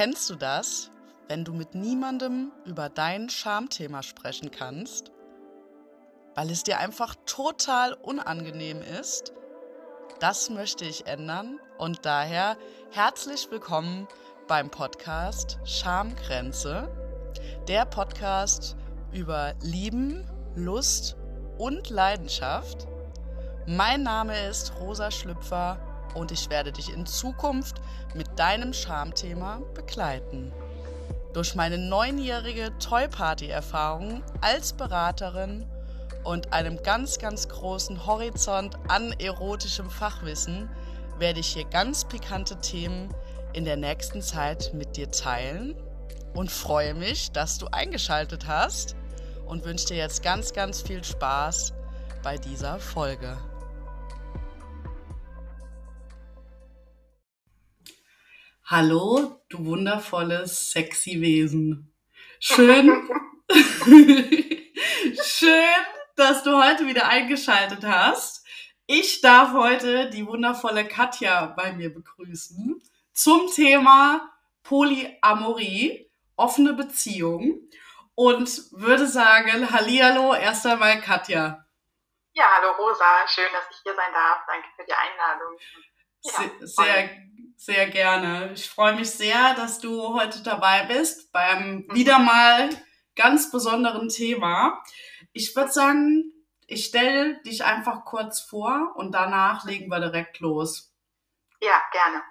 Kennst du das, wenn du mit niemandem über dein Schamthema sprechen kannst, weil es dir einfach total unangenehm ist? Das möchte ich ändern und daher herzlich willkommen beim Podcast Schamgrenze, der Podcast über Lieben, Lust und Leidenschaft. Mein Name ist Rosa Schlüpfer und ich werde dich in Zukunft mit deinem Schamthema begleiten. Durch meine neunjährige Toy Party Erfahrung als Beraterin und einem ganz, ganz großen Horizont an erotischem Fachwissen werde ich hier ganz pikante Themen in der nächsten Zeit mit dir teilen und freue mich, dass du eingeschaltet hast und wünsche dir jetzt ganz, ganz viel Spaß bei dieser Folge. Hallo, du wundervolles, sexy Wesen. Schön, schön, dass du heute wieder eingeschaltet hast. Ich darf heute die wundervolle Katja bei mir begrüßen zum Thema Polyamorie, offene Beziehung und würde sagen, Hallihallo, erst einmal Katja. Ja, hallo Rosa, schön, dass ich hier sein darf. Danke für die Einladung. Ja, sehr, sehr gerne. Ich freue mich sehr, dass du heute dabei bist beim mhm. wieder mal ganz besonderen Thema. Ich würde sagen, ich stelle dich einfach kurz vor und danach legen wir direkt los. Ja, gerne.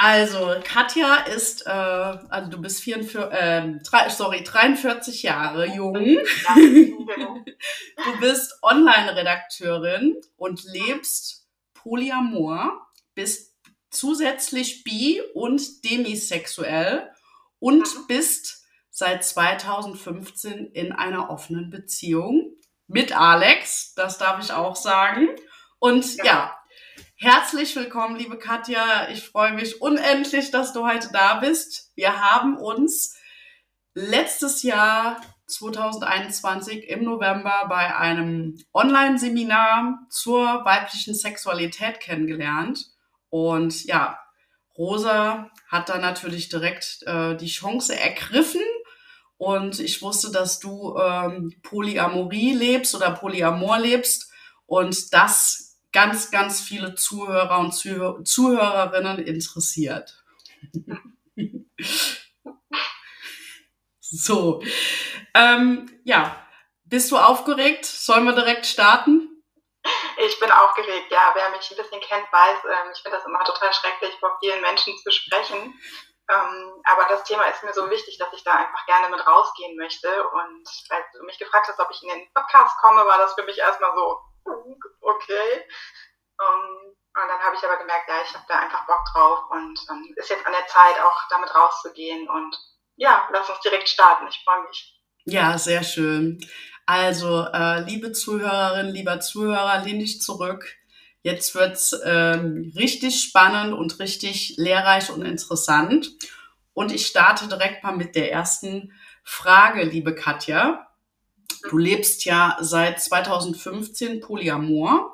Also, Katja ist, äh, also du bist 44, äh, drei, sorry, 43 Jahre jung. Du bist Online-Redakteurin und lebst Polyamor, bist zusätzlich bi- und demisexuell und mhm. bist seit 2015 in einer offenen Beziehung mit Alex, das darf ich auch sagen. Und ja, ja herzlich willkommen, liebe Katja. Ich freue mich unendlich, dass du heute da bist. Wir haben uns letztes Jahr 2021 im November bei einem Online-Seminar zur weiblichen Sexualität kennengelernt. Und ja, Rosa hat da natürlich direkt äh, die Chance ergriffen. Und ich wusste, dass du ähm, Polyamorie lebst oder Polyamor lebst und das ganz, ganz viele Zuhörer und Zuh Zuhörerinnen interessiert. so, ähm, ja, bist du aufgeregt? Sollen wir direkt starten? Ich bin aufgeregt, ja. Wer mich ein bisschen kennt, weiß, ähm, ich finde das immer total schrecklich, vor vielen Menschen zu sprechen. Ähm, aber das Thema ist mir so wichtig, dass ich da einfach gerne mit rausgehen möchte. Und als du mich gefragt hast, ob ich in den Podcast komme, war das für mich erstmal so, okay. Um, und dann habe ich aber gemerkt, ja, ich habe da einfach Bock drauf und ähm, ist jetzt an der Zeit, auch damit rauszugehen. Und ja, lass uns direkt starten. Ich freue mich. Ja, sehr schön. Also, äh, liebe Zuhörerinnen, lieber Zuhörer, lehn dich zurück. Jetzt wird's ähm, richtig spannend und richtig lehrreich und interessant. Und ich starte direkt mal mit der ersten Frage, liebe Katja. Du lebst ja seit 2015 Polyamor.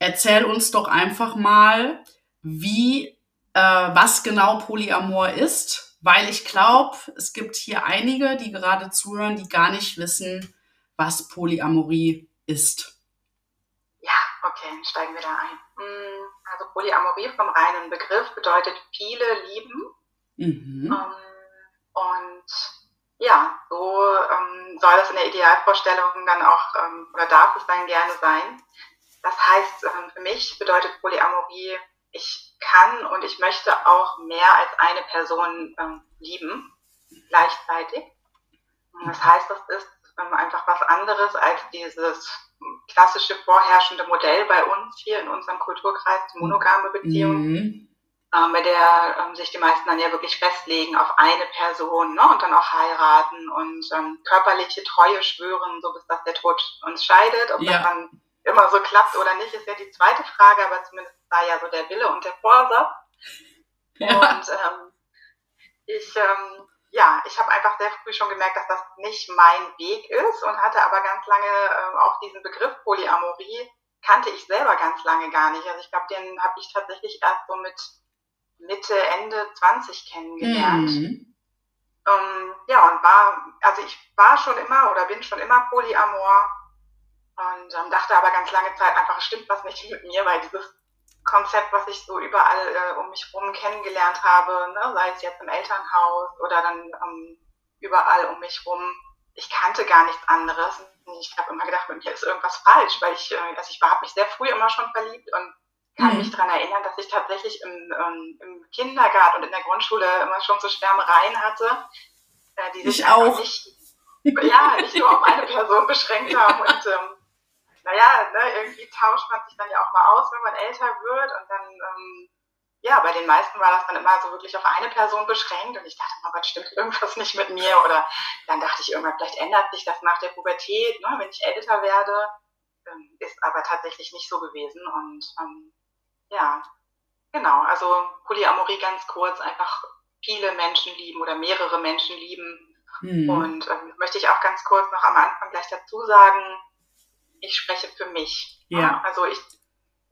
Erzähl uns doch einfach mal, wie, äh, was genau Polyamor ist, weil ich glaube, es gibt hier einige, die gerade zuhören, die gar nicht wissen, was Polyamorie ist. Ja, okay, steigen wir da ein. Hm, also Polyamorie vom reinen Begriff bedeutet viele lieben. Mhm. Ähm, und ja, so ähm, soll das in der Idealvorstellung dann auch, ähm, oder darf es dann gerne sein. Das heißt, ähm, für mich bedeutet Polyamorie, ich kann und ich möchte auch mehr als eine Person lieben, gleichzeitig. Das heißt, das ist ähm, einfach was anderes als dieses klassische vorherrschende Modell bei uns hier in unserem Kulturkreis, die monogame Beziehung, mhm. ähm, bei der ähm, sich die meisten dann ja wirklich festlegen auf eine Person ne, und dann auch heiraten und ähm, körperliche Treue schwören, so bis dass der Tod uns scheidet. Ob ja. das dann immer so klappt oder nicht, ist ja die zweite Frage, aber zumindest war ja so der Wille und der Vorsatz. Ja. Und ähm, ich ähm, ja, ich habe einfach sehr früh schon gemerkt, dass das nicht mein Weg ist und hatte aber ganz lange äh, auch diesen Begriff Polyamorie kannte ich selber ganz lange gar nicht. Also ich glaube, den habe ich tatsächlich erst so mit Mitte, Ende 20 kennengelernt. Mhm. Ähm, ja, und war, also ich war schon immer oder bin schon immer Polyamor und ähm, dachte aber ganz lange Zeit einfach, es stimmt was nicht mit mir, weil dieses Konzept, was ich so überall äh, um mich herum kennengelernt habe, ne, sei es jetzt im Elternhaus oder dann ähm, überall um mich rum, ich kannte gar nichts anderes. Ich habe immer gedacht, mit mir ist irgendwas falsch, weil ich, äh, also ich habe mich sehr früh immer schon verliebt und kann mhm. mich daran erinnern, dass ich tatsächlich im, ähm, im, Kindergarten und in der Grundschule immer schon so Schwärmereien hatte, äh, die sich ich auch. nicht, ja, nicht nur auf eine Person beschränkt haben. Und ähm, naja, ne, irgendwie tauscht man sich dann ja auch mal aus, wenn man älter wird. Und dann, ähm, ja, bei den meisten war das dann immer so wirklich auf eine Person beschränkt. Und ich dachte, oh Gott, stimmt irgendwas nicht mit mir? Oder dann dachte ich irgendwann, vielleicht ändert sich das nach der Pubertät, ne, wenn ich älter werde. Ähm, ist aber tatsächlich nicht so gewesen. Und ähm, ja, genau. Also Polyamorie ganz kurz, einfach viele Menschen lieben oder mehrere Menschen lieben. Mhm. Und ähm, möchte ich auch ganz kurz noch am Anfang gleich dazu sagen, ich spreche für mich. Ja. Also ich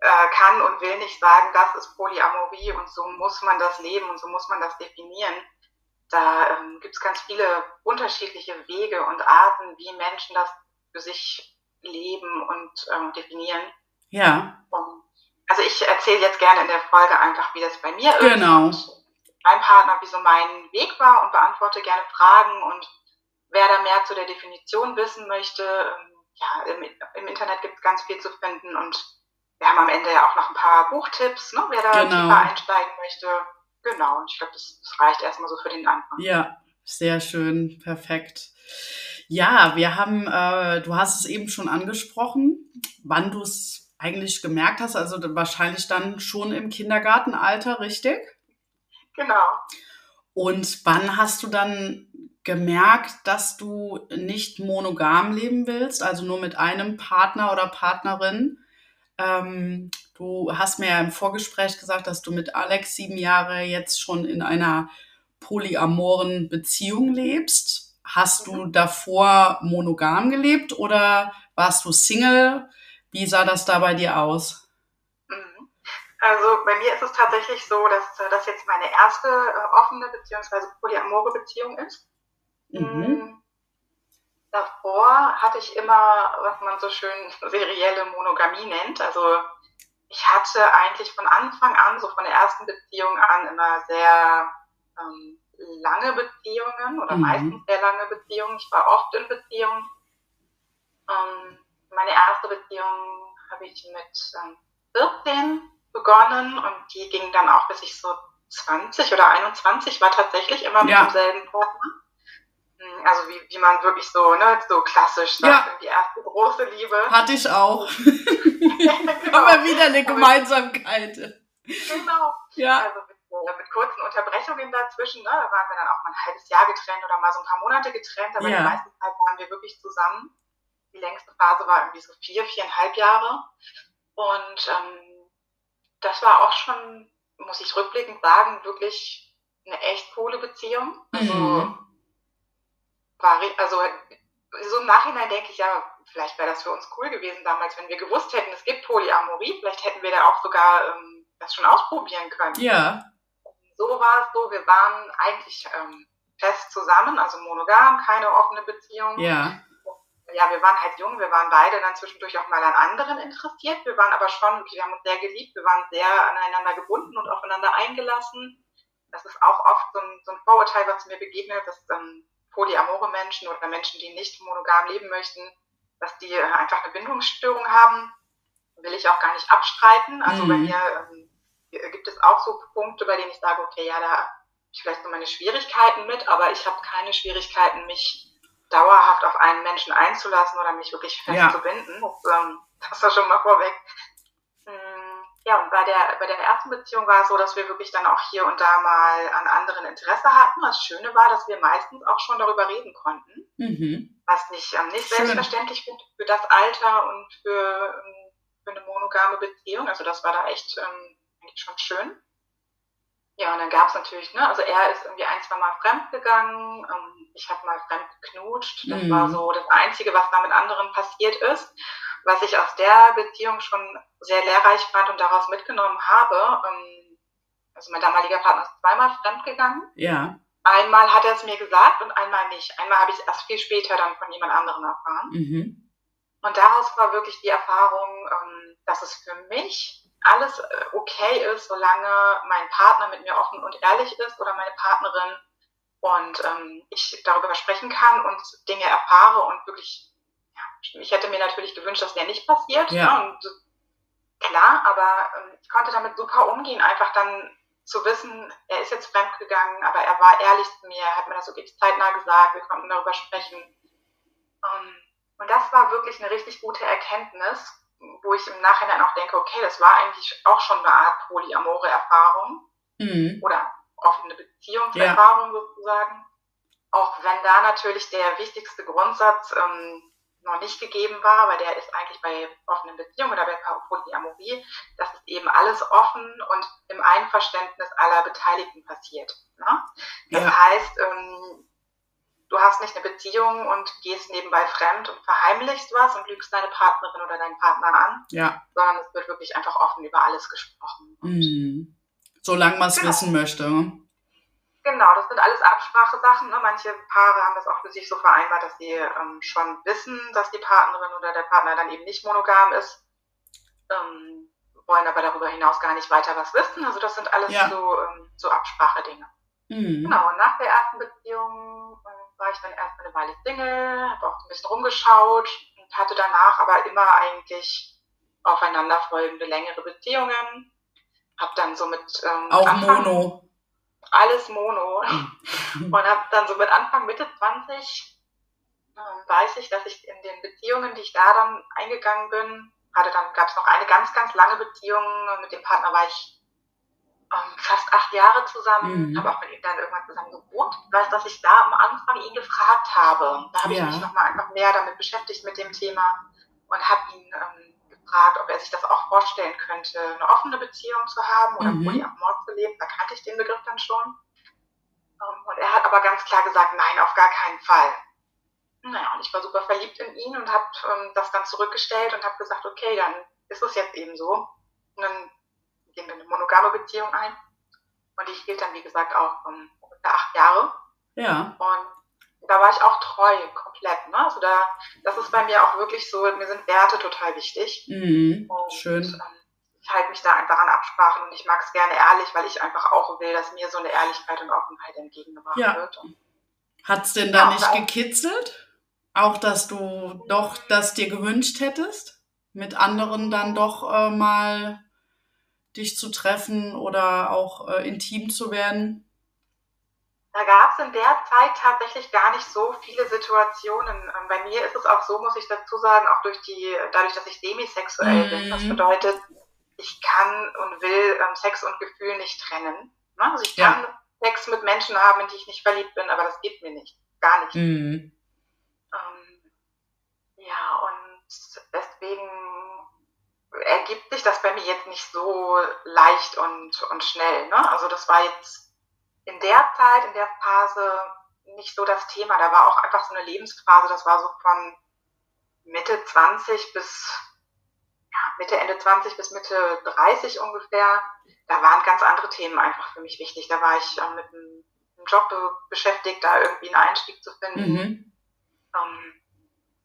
äh, kann und will nicht sagen, das ist Polyamorie und so muss man das leben und so muss man das definieren. Da ähm, gibt es ganz viele unterschiedliche Wege und Arten, wie Menschen das für sich leben und ähm, definieren. Ja. Und also ich erzähle jetzt gerne in der Folge einfach, wie das bei mir ist. Genau. mein Partner, wie so mein Weg war und beantworte gerne Fragen und wer da mehr zu der Definition wissen möchte, ähm, ja, im, im Internet gibt es ganz viel zu finden und wir haben am Ende ja auch noch ein paar Buchtipps, ne, wer da genau. tiefer einsteigen möchte. Genau, und ich glaube, das, das reicht erstmal so für den Anfang. Ja, sehr schön, perfekt. Ja, wir haben, äh, du hast es eben schon angesprochen, wann du es eigentlich gemerkt hast, also wahrscheinlich dann schon im Kindergartenalter, richtig? Genau. Und wann hast du dann gemerkt, dass du nicht monogam leben willst, also nur mit einem Partner oder Partnerin? Ähm, du hast mir ja im Vorgespräch gesagt, dass du mit Alex sieben Jahre jetzt schon in einer polyamoren Beziehung lebst. Hast du mhm. davor monogam gelebt oder warst du Single? Wie sah das da bei dir aus? Mhm. Also bei mir ist es tatsächlich so, dass äh, das jetzt meine erste äh, offene bzw. polyamore Beziehung ist. Mhm. Mm. Davor hatte ich immer, was man so schön serielle Monogamie nennt. Also ich hatte eigentlich von Anfang an, so von der ersten Beziehung an, immer sehr ähm, lange Beziehungen oder mhm. meistens sehr lange Beziehungen. Ich war oft in Beziehungen. Ähm, meine erste Beziehung habe ich mit ähm, 14 begonnen und die ging dann auch bis ich so 20 oder 21 war tatsächlich immer mit ja. demselben Partner. Also wie, wie man wirklich so, ne, so klassisch sagt, ja. die erste große Liebe. Hatte ich auch. genau. Immer wieder eine Gemeinsamkeit. Genau. Ja. Also mit, äh, mit, kurzen Unterbrechungen dazwischen, ne, da waren wir dann auch mal ein halbes Jahr getrennt oder mal so ein paar Monate getrennt, aber ja. die meiste Zeit waren wir wirklich zusammen die längste Phase war irgendwie so vier, viereinhalb Jahre. Und ähm, das war auch schon, muss ich rückblickend sagen, wirklich eine echt coole Beziehung. Also, mhm. War, also so im Nachhinein denke ich ja, vielleicht wäre das für uns cool gewesen damals, wenn wir gewusst hätten, es gibt Polyamorie, vielleicht hätten wir da auch sogar ähm, das schon ausprobieren können. Ja. So war es so, wir waren eigentlich ähm, fest zusammen, also monogam, keine offene Beziehung. Ja ja, wir waren halt jung, wir waren beide dann zwischendurch auch mal an anderen interessiert. Wir waren aber schon, wir haben uns sehr geliebt, wir waren sehr aneinander gebunden und aufeinander eingelassen. Das ist auch oft so ein, so ein Vorurteil, was mir begegnet, dass ähm, polyamore Menschen oder Menschen, die nicht monogam leben möchten, dass die äh, einfach eine Bindungsstörung haben. Will ich auch gar nicht abstreiten. Also mhm. bei mir ähm, gibt es auch so Punkte, bei denen ich sage, okay, ja, da habe ich vielleicht so meine Schwierigkeiten mit, aber ich habe keine Schwierigkeiten, mich dauerhaft auf einen Menschen einzulassen oder mich wirklich festzubinden. Ja. Das, ähm, das war schon mal vorweg. Ja, und bei der, bei der ersten Beziehung war es so, dass wir wirklich dann auch hier und da mal an anderen Interesse hatten. Das Schöne war, dass wir meistens auch schon darüber reden konnten. Mhm. Was nicht, ähm, nicht selbstverständlich für, für das Alter und für, ähm, für eine monogame Beziehung. Also das war da echt ähm, eigentlich schon schön. Ja, und dann gab es natürlich, ne, also er ist irgendwie ein, zwei Mal fremd gegangen, ähm, ich habe mal fremd geknutscht. Das mhm. war so das Einzige, was da mit anderen passiert ist. Was ich aus der Beziehung schon sehr lehrreich fand und daraus mitgenommen habe, ähm, also mein damaliger Partner ist zweimal fremdgegangen. Ja. Einmal hat er es mir gesagt und einmal nicht. Einmal habe ich es erst viel später dann von jemand anderem erfahren. Mhm. Und daraus war wirklich die Erfahrung, ähm, dass es für mich alles äh, okay ist, solange mein Partner mit mir offen und ehrlich ist oder meine Partnerin und ähm, ich darüber sprechen kann und Dinge erfahre und wirklich, ich hätte mir natürlich gewünscht, dass der nicht passiert. Ja. Ne? Und, klar, aber ähm, ich konnte damit super umgehen, einfach dann zu wissen, er ist jetzt fremdgegangen, aber er war ehrlich zu mir, er hat mir das wirklich zeitnah gesagt, wir konnten darüber sprechen. Ähm, und das war wirklich eine richtig gute Erkenntnis, wo ich im Nachhinein auch denke, okay, das war eigentlich auch schon eine Art polyamore Erfahrung mhm. oder offene Beziehungserfahrung ja. sozusagen. Auch wenn da natürlich der wichtigste Grundsatz ähm, noch nicht gegeben war, weil der ist eigentlich bei offenen Beziehungen oder bei Polyamorie, dass es eben alles offen und im Einverständnis aller Beteiligten passiert. Ne? Das ja. heißt, ähm, du hast nicht eine Beziehung und gehst nebenbei fremd und verheimlichst was und lügst deine Partnerin oder deinen Partner an, ja. sondern es wird wirklich einfach offen über alles gesprochen. Mhm. Solange man es genau. wissen möchte. Genau, das sind alles Absprachesachen. Ne? Manche Paare haben das auch für sich so vereinbart, dass sie ähm, schon wissen, dass die Partnerin oder der Partner dann eben nicht monogam ist, ähm, wollen aber darüber hinaus gar nicht weiter was wissen. Also das sind alles ja. so, ähm, so Absprachedinge. Mhm. Genau, und nach der ersten Beziehung äh, war ich dann erstmal eine Weile Single, habe auch ein bisschen rumgeschaut und hatte danach aber immer eigentlich aufeinanderfolgende längere Beziehungen. Hab dann so mit ähm, auch Anfang, Mono alles Mono. Und habe dann so mit Anfang, Mitte 20 äh, weiß ich, dass ich in den Beziehungen, die ich da dann eingegangen bin, hatte dann gab es noch eine ganz, ganz lange Beziehung. Mit dem Partner war ich ähm, fast acht Jahre zusammen, mhm. habe auch mit ihm dann irgendwann zusammen gewohnt. Ich weiß, dass ich da am Anfang ihn gefragt habe. Da habe ja. ich mich nochmal einfach mehr damit beschäftigt mit dem Thema und habe ihn ähm, gefragt, ob er sich das auch vorstellen könnte, eine offene Beziehung zu haben oder mhm. Polyamor zu leben. Da kannte ich den Begriff dann schon. Ähm, und er hat aber ganz klar gesagt, nein, auf gar keinen Fall. Naja, und ich war super verliebt in ihn und habe ähm, das dann zurückgestellt und habe gesagt, okay, dann ist es jetzt eben so. Und dann gehen wir eine monogame Beziehung ein. Und die hielt dann, wie gesagt, auch um, ungefähr acht Jahre. Ja. Und da war ich auch treu, komplett. Ne? Also da, das ist bei mir auch wirklich so, mir sind Werte total wichtig. Mhm, und, schön. Ähm, ich halte mich da einfach an Absprachen und ich mag es gerne ehrlich, weil ich einfach auch will, dass mir so eine Ehrlichkeit und Offenheit entgegengebracht ja. wird. Hat es denn da ja, nicht gekitzelt? Auch, dass du doch das dir gewünscht hättest, mit anderen dann doch äh, mal dich zu treffen oder auch äh, intim zu werden? Da gab es in der Zeit tatsächlich gar nicht so viele Situationen. Ähm, bei mir ist es auch so, muss ich dazu sagen, auch durch die, dadurch, dass ich demisexuell mhm. bin. Das bedeutet, ich kann und will ähm, Sex und Gefühl nicht trennen. Ne? Also ich kann ja. Sex mit Menschen haben, in die ich nicht verliebt bin, aber das geht mir nicht. Gar nicht. Mhm. Ähm, ja, und deswegen ergibt sich das bei mir jetzt nicht so leicht und, und schnell. Ne? Also das war jetzt in der Zeit, in der Phase nicht so das Thema. Da war auch einfach so eine Lebensphase, das war so von Mitte 20 bis ja, Mitte, Ende 20 bis Mitte 30 ungefähr. Da waren ganz andere Themen einfach für mich wichtig. Da war ich äh, mit einem Job beschäftigt, da irgendwie einen Einstieg zu finden. Mhm. Ähm,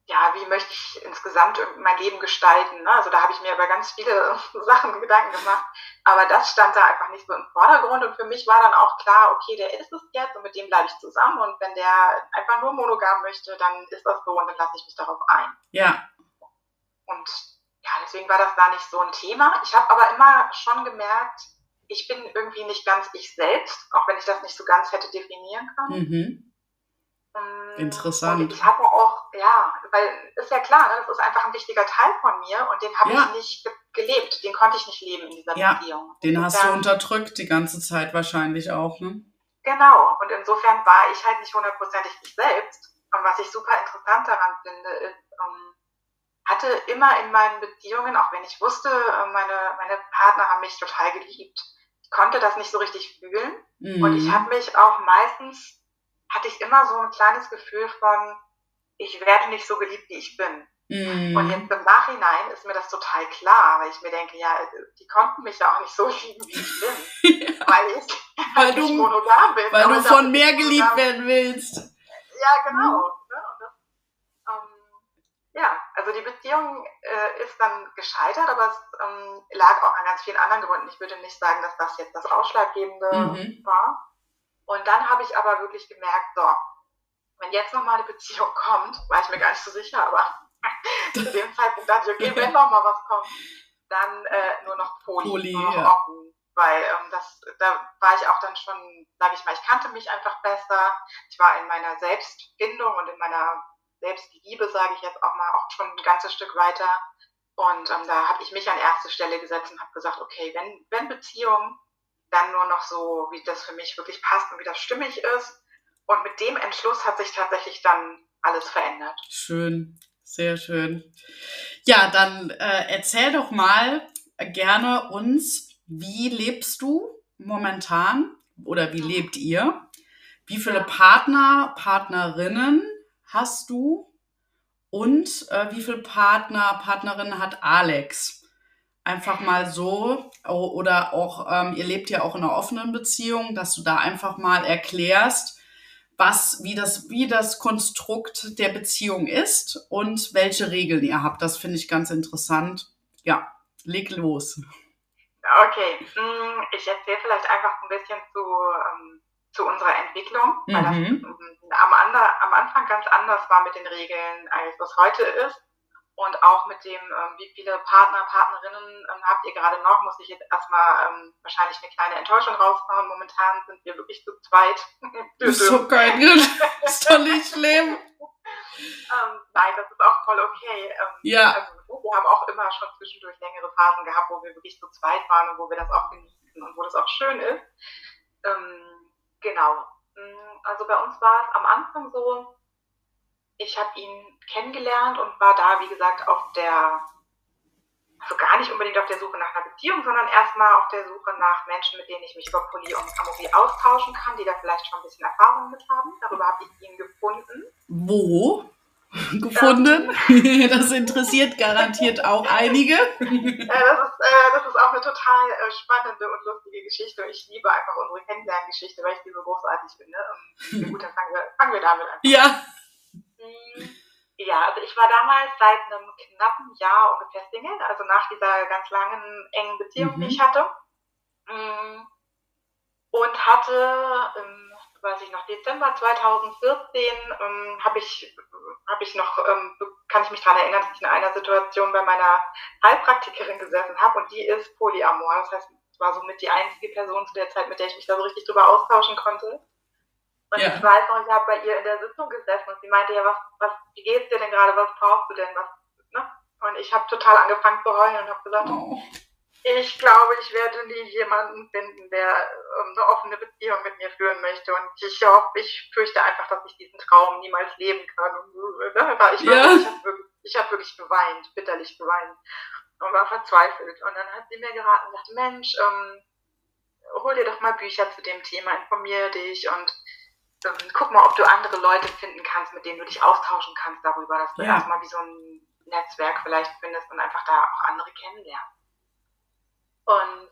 ja, wie möchte ich insgesamt mein Leben gestalten? Ne? Also da habe ich mir über ganz viele Sachen Gedanken gemacht. Aber das stand da einfach nicht so im Vordergrund. Und für mich war dann auch klar, okay, der ist es jetzt und mit dem bleibe ich zusammen. Und wenn der einfach nur monogam möchte, dann ist das so und dann lasse ich mich darauf ein. Ja. Und ja, deswegen war das da nicht so ein Thema. Ich habe aber immer schon gemerkt, ich bin irgendwie nicht ganz ich selbst, auch wenn ich das nicht so ganz hätte definieren können. Mhm. Interessant. Und ich habe auch, ja, weil ist ja klar, ne, das ist einfach ein wichtiger Teil von mir und den habe ja. ich nicht ge gelebt, den konnte ich nicht leben in dieser ja, Beziehung. Den und hast du unterdrückt die ganze Zeit wahrscheinlich auch, ne? Genau, und insofern war ich halt nicht hundertprozentig ich selbst. Und was ich super interessant daran finde, ist, ähm, hatte immer in meinen Beziehungen, auch wenn ich wusste, äh, meine, meine Partner haben mich total geliebt, ich konnte das nicht so richtig fühlen. Mhm. Und ich mhm. habe mich auch meistens hatte ich immer so ein kleines Gefühl von, ich werde nicht so geliebt, wie ich bin. Mm. Und jetzt im Nachhinein ist mir das total klar, weil ich mir denke, ja, die konnten mich ja auch nicht so lieben, wie ich bin. weil ich weil du, monogam bin. Weil du von mehr geliebt werden willst. Ja, genau. Ne? Das, ähm, ja, also die Beziehung äh, ist dann gescheitert, aber es ähm, lag auch an ganz vielen anderen Gründen. Ich würde nicht sagen, dass das jetzt das Ausschlaggebende mhm. war. Und dann habe ich aber wirklich gemerkt, so, wenn jetzt nochmal eine Beziehung kommt, war ich mir gar nicht so sicher, aber zu dem Zeitpunkt dachte ich, okay, wenn nochmal was kommt, dann äh, nur noch Poli, Poli nur noch ja. offen. Weil ähm, das, da war ich auch dann schon, sage ich mal, ich kannte mich einfach besser. Ich war in meiner Selbstfindung und in meiner Selbstliebe, sage ich jetzt auch mal, auch schon ein ganzes Stück weiter. Und ähm, da habe ich mich an erste Stelle gesetzt und habe gesagt, okay, wenn, wenn Beziehung, dann nur noch so, wie das für mich wirklich passt und wie das stimmig ist. Und mit dem Entschluss hat sich tatsächlich dann alles verändert. Schön, sehr schön. Ja, dann äh, erzähl doch mal gerne uns, wie lebst du momentan oder wie lebt ihr? Wie viele Partner, Partnerinnen hast du? Und äh, wie viele Partner, Partnerinnen hat Alex? Einfach mal so oder auch, ähm, ihr lebt ja auch in einer offenen Beziehung, dass du da einfach mal erklärst, was, wie das, wie das Konstrukt der Beziehung ist und welche Regeln ihr habt. Das finde ich ganz interessant. Ja, leg los. Okay, hm, ich erzähle vielleicht einfach ein bisschen zu, ähm, zu unserer Entwicklung, weil das mhm. am, am Anfang ganz anders war mit den Regeln, als es heute ist. Und auch mit dem, ähm, wie viele Partner, Partnerinnen ähm, habt ihr gerade noch, muss ich jetzt erstmal ähm, wahrscheinlich eine kleine Enttäuschung raushauen. Momentan sind wir wirklich zu zweit. Das ist so geil. Das ist doch nicht schlimm. ähm, nein, das ist auch voll okay. Ähm, ja. Also, wir haben auch immer schon zwischendurch längere Phasen gehabt, wo wir wirklich zu zweit waren und wo wir das auch genießen und wo das auch schön ist. Ähm, genau. Mm, also bei uns war es am Anfang so, ich habe ihn kennengelernt und war da, wie gesagt, auf der, also gar nicht unbedingt auf der Suche nach einer Beziehung, sondern erstmal auf der Suche nach Menschen, mit denen ich mich über Poly und Amorie austauschen kann, die da vielleicht schon ein bisschen Erfahrung mit haben. Darüber habe ich ihn gefunden. Wo? gefunden. das interessiert garantiert auch einige. das, ist, äh, das ist auch eine total äh, spannende und lustige Geschichte. Ich liebe einfach unsere Kennenlerngeschichte, weil ich die so großartig finde. Und, gut, dann fangen wir, fangen wir damit an. Ja. Ja, also ich war damals seit einem knappen Jahr ungefähr Single, also nach dieser ganz langen, engen Beziehung, mhm. die ich hatte. Mm. Und hatte, ähm, weiß ich noch, Dezember 2014 ähm, habe ich, hab ich noch, ähm, kann ich mich daran erinnern, dass ich in einer Situation bei meiner Heilpraktikerin gesessen habe und die ist Polyamor. Das heißt, es war somit die einzige Person zu der Zeit, mit der ich mich da so richtig drüber austauschen konnte. Und ja. ich weiß noch, ich habe bei ihr in der Sitzung gesessen und sie meinte, ja, was, was, wie geht's dir denn gerade, was brauchst du denn, was, ne? Und ich habe total angefangen zu heulen und habe gesagt, oh. ich glaube, ich werde nie jemanden finden, der ähm, eine offene Beziehung mit mir führen möchte. Und ich hoffe, ich fürchte einfach, dass ich diesen Traum niemals leben kann. Und, ne? Ich, ja. ich habe wirklich, hab wirklich geweint, bitterlich geweint und war verzweifelt. Und dann hat sie mir geraten und sagte, Mensch, ähm, hol dir doch mal Bücher zu dem Thema, informiere dich und ähm, guck mal, ob du andere Leute finden kannst, mit denen du dich austauschen kannst darüber, dass du ja. erstmal wie so ein Netzwerk vielleicht findest und einfach da auch andere kennenlernst. Und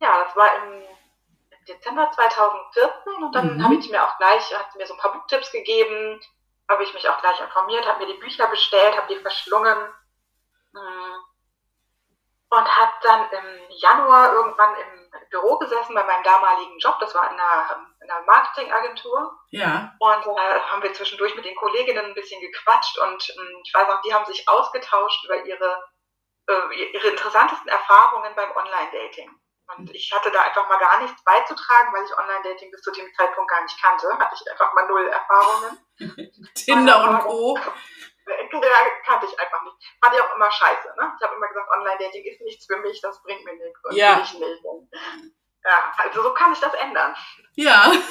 ja, das war im Dezember 2014 und dann mhm. habe ich mir auch gleich, hat mir so ein paar Buchtipps gegeben, habe ich mich auch gleich informiert, habe mir die Bücher bestellt, habe die verschlungen hm. und habe dann im Januar irgendwann im Büro gesessen bei meinem damaligen Job, das war in einer in einer Marketingagentur. Ja. Und äh, haben wir zwischendurch mit den Kolleginnen ein bisschen gequatscht und ähm, ich weiß auch, die haben sich ausgetauscht über ihre, äh, ihre interessantesten Erfahrungen beim Online-Dating. Und ich hatte da einfach mal gar nichts beizutragen, weil ich Online-Dating bis zu dem Zeitpunkt gar nicht kannte. Hatte ich einfach mal null Erfahrungen. Tinder und Co. Kannte ich einfach nicht. Fand ich auch immer scheiße. Ne? Ich habe immer gesagt, Online-Dating ist nichts für mich, das bringt mir nichts. Und ja. ich nicht. Ja, also so kann ich das ändern. Ja.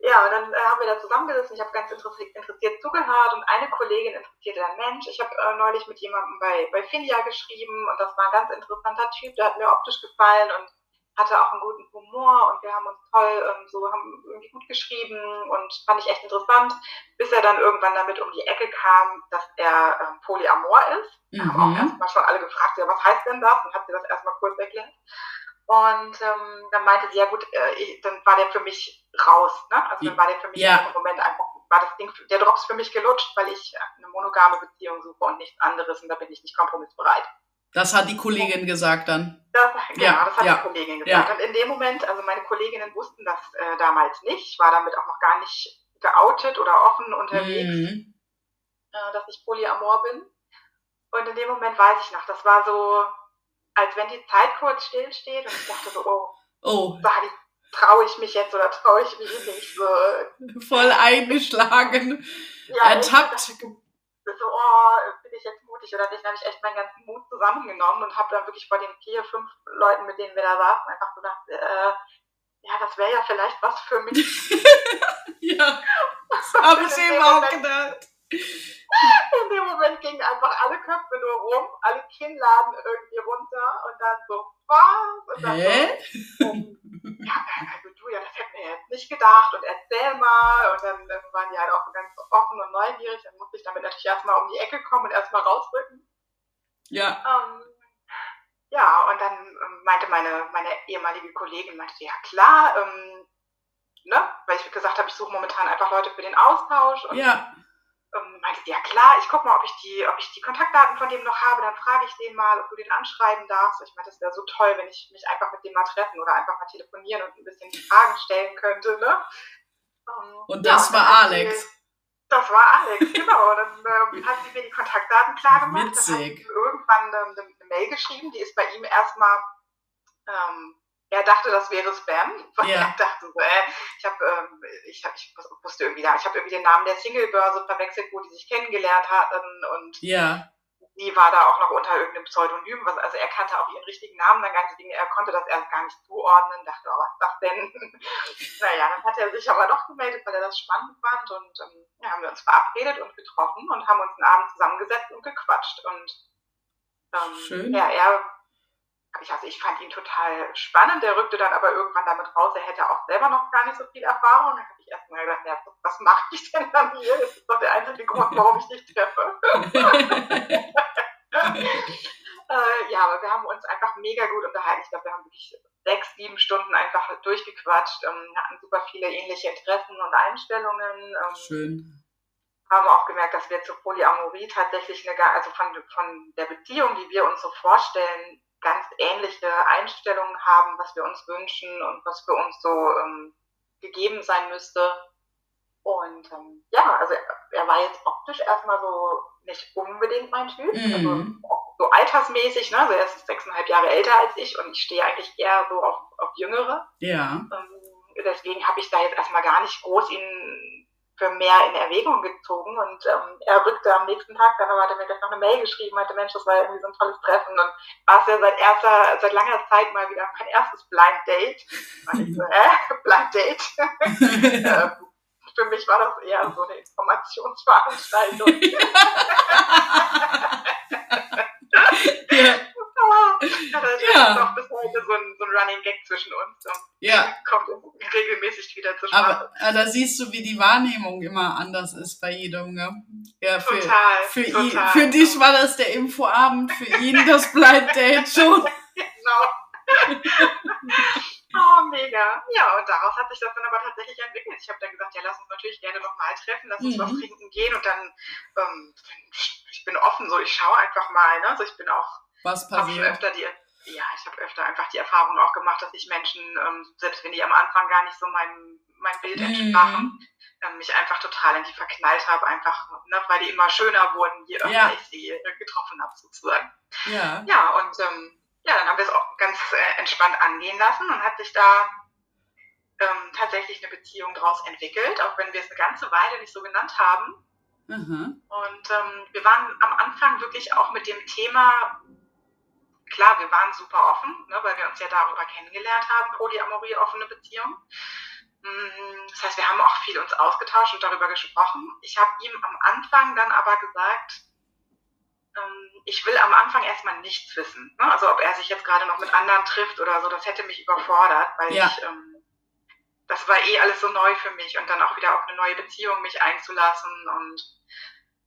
Ja, und dann äh, haben wir da zusammengesessen. Ich habe ganz interessiert, interessiert, zugehört und eine Kollegin interessierte dann Mensch. Ich habe äh, neulich mit jemandem bei, bei Finja geschrieben und das war ein ganz interessanter Typ, der hat mir optisch gefallen und hatte auch einen guten Humor und wir haben uns toll ähm, so haben irgendwie gut geschrieben und fand ich echt interessant, bis er dann irgendwann damit um die Ecke kam, dass er ähm, Polyamor ist. Mhm. haben auch erstmal schon alle gefragt, ja, was heißt denn das? Und hat sie das erstmal kurz erklärt. Und ähm, dann meinte sie, ja gut, äh, ich, dann war der für mich raus. Ne? Also dann war der für mich ja. im Moment einfach, war das Ding, der Drops für mich gelutscht, weil ich eine monogame Beziehung suche und nichts anderes und da bin ich nicht kompromissbereit. Das hat die Kollegin gesagt dann. Das, genau, ja, das hat ja, die Kollegin gesagt. Ja. Und in dem Moment, also meine Kolleginnen wussten das äh, damals nicht. Ich war damit auch noch gar nicht geoutet oder offen unterwegs, mhm. äh, dass ich Polyamor bin. Und in dem Moment weiß ich noch, das war so, als wenn die Zeit kurz stillsteht und ich dachte so, oh, oh. traue ich mich jetzt oder traue ich mich nicht? So. Voll eingeschlagen, ja, ertappt. So, oh, bin ich jetzt mutig oder nicht? Dann habe ich echt meinen ganzen Mut zusammengenommen und habe dann wirklich vor den vier, fünf Leuten, mit denen wir da saßen, einfach gedacht, äh, ja, das wäre ja vielleicht was für mich. ja, das habe ich eben auch gedacht. In dem Moment gingen einfach alle Köpfe nur rum, alle Kinnladen irgendwie runter und dann so, was? Und dann Hä? so, um, ja, also du, ja, das hätten wir jetzt nicht gedacht und erzähl mal. Und dann, waren die halt auch ganz offen und neugierig. Dann musste ich damit natürlich erstmal um die Ecke kommen und erstmal rausrücken. Ja. Ähm, ja, und dann ähm, meinte meine, meine ehemalige Kollegin, meinte, ja klar, ähm, ne, weil ich gesagt habe, ich suche momentan einfach Leute für den Austausch. Und ja ähm, meinte sie, ja klar, ich gucke mal, ob ich, die, ob ich die Kontaktdaten von dem noch habe, dann frage ich den mal, ob du den anschreiben darfst. Ich meine, das wäre so toll, wenn ich mich einfach mit dem mal treffen oder einfach mal telefonieren und ein bisschen Fragen stellen könnte. Ne? Ähm, und das ja, war Alex. Sie, das war Alex, genau. Dann ähm, hat sie mir die Kontaktdaten klar gemacht. Witzig. Dann hat sie irgendwann ähm, eine, eine Mail geschrieben, die ist bei ihm erstmal ähm, er dachte, das wäre Spam, weil ja. er dachte so, äh, ich habe, ähm, ich, hab, ich wusste irgendwie da, ich habe irgendwie den Namen der Singlebörse verwechselt, wo die sich kennengelernt hatten und ja. die war da auch noch unter irgendeinem Pseudonym, was, also er kannte auch ihren richtigen Namen, dann ganze Dinge, er konnte das erst gar nicht zuordnen, dachte, oh, was ist das denn? naja, dann hat er sich aber doch gemeldet, weil er das spannend fand und ähm, ja, haben wir uns verabredet und getroffen und haben uns einen Abend zusammengesetzt und gequatscht und ähm, Schön. ja, er ich, also ich fand ihn total spannend. Der rückte dann aber irgendwann damit raus, er hätte auch selber noch gar nicht so viel Erfahrung. Dann habe ich erstmal gedacht, ja, was mache ich denn dann hier? Das ist doch der einzige Grund, warum ich dich treffe. äh, ja, aber wir haben uns einfach mega gut unterhalten. Ich glaube, wir haben wirklich sechs, sieben Stunden einfach durchgequatscht, ähm, hatten super viele ähnliche Interessen und Einstellungen. Ähm, Schön haben auch gemerkt, dass wir zur Polyamorie tatsächlich eine, also von, von der Beziehung, die wir uns so vorstellen, ganz ähnliche Einstellungen haben, was wir uns wünschen und was für uns so ähm, gegeben sein müsste. Und ähm, ja, also er, war jetzt optisch erstmal so nicht unbedingt mein Typ. Mhm. Also so altersmäßig, ne? Also er ist sechseinhalb Jahre älter als ich und ich stehe eigentlich eher so auf, auf Jüngere. Ja. Ähm, deswegen habe ich da jetzt erstmal gar nicht groß ihn für mehr in Erwägung gezogen und ähm, er rückte am nächsten Tag dann aber hat er mir gleich noch eine Mail geschrieben, meinte, Mensch, das war irgendwie so ein tolles Treffen und war es ja seit erster, seit langer Zeit mal wieder mein erstes Blind Date. Und ich so, äh, Blind Date? ähm, für mich war das eher so eine Informationsveranstaltung. ja. das ja. ist auch bis heute so ein, so ein Running Gag zwischen uns. Und ja. Kommt regelmäßig wieder zur Sprache. Aber, aber da siehst du, wie die Wahrnehmung immer anders ist bei jedem. Ne? Ja, für, total, für, total. Ihn, für dich war das der Infoabend, für ihn das Blind Date schon. genau. Oh, mega. Ja, und daraus hat sich das dann aber tatsächlich entwickelt. Ich habe dann gesagt, ja, lass uns natürlich gerne nochmal treffen, lass uns mhm. was trinken gehen und dann, ähm, ich bin offen, so ich schaue einfach mal, ne? Also ich bin auch was passiert? öfter die, ja, ich habe öfter einfach die Erfahrung auch gemacht, dass ich Menschen, ähm, selbst wenn die am Anfang gar nicht so mein, mein Bild entsprachen, mm. ähm, mich einfach total in die verknallt habe, einfach, ne, weil die immer schöner wurden, je öfter ja. ich sie äh, getroffen habe, sozusagen. Ja. Ja, und ähm, ja, dann haben wir es auch ganz äh, entspannt angehen lassen und hat sich da ähm, tatsächlich eine Beziehung daraus entwickelt, auch wenn wir es eine ganze Weile nicht so genannt haben. Mhm. Und ähm, wir waren am Anfang wirklich auch mit dem Thema klar, wir waren super offen, ne, weil wir uns ja darüber kennengelernt haben, Polyamorie, offene Beziehung. Mm, das heißt, wir haben auch viel uns ausgetauscht und darüber gesprochen. Ich habe ihm am Anfang dann aber gesagt, ähm, ich will am Anfang erstmal nichts wissen. Ne? Also ob er sich jetzt gerade noch mit anderen trifft oder so, das hätte mich überfordert, weil ja. ich, ähm, das war eh alles so neu für mich und dann auch wieder auf eine neue Beziehung mich einzulassen und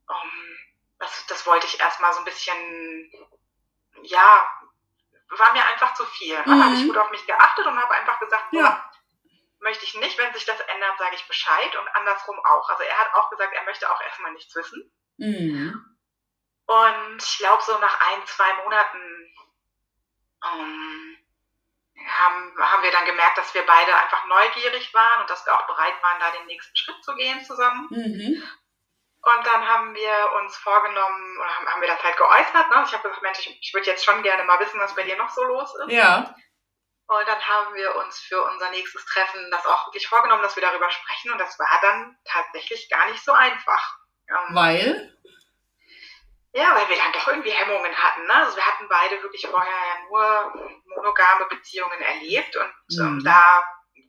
um, das, das wollte ich erstmal so ein bisschen, ja, war mir einfach zu viel. Mhm. habe ich gut auf mich geachtet und habe einfach gesagt, ja. möchte ich nicht, wenn sich das ändert, sage ich Bescheid und andersrum auch. Also er hat auch gesagt, er möchte auch erstmal nichts wissen. Mhm. Und ich glaube, so nach ein, zwei Monaten ähm, haben, haben wir dann gemerkt, dass wir beide einfach neugierig waren und dass wir auch bereit waren, da den nächsten Schritt zu gehen zusammen. Mhm. Und dann haben wir uns vorgenommen, oder haben, haben wir das halt geäußert. Ne? Ich habe gesagt, Mensch, ich, ich würde jetzt schon gerne mal wissen, was bei dir noch so los ist. Ja. Und dann haben wir uns für unser nächstes Treffen das auch wirklich vorgenommen, dass wir darüber sprechen. Und das war dann tatsächlich gar nicht so einfach. Ähm, weil? Ja, weil wir dann doch irgendwie Hemmungen hatten. Ne? Also wir hatten beide wirklich vorher ja nur monogame Beziehungen erlebt und ähm, mhm. da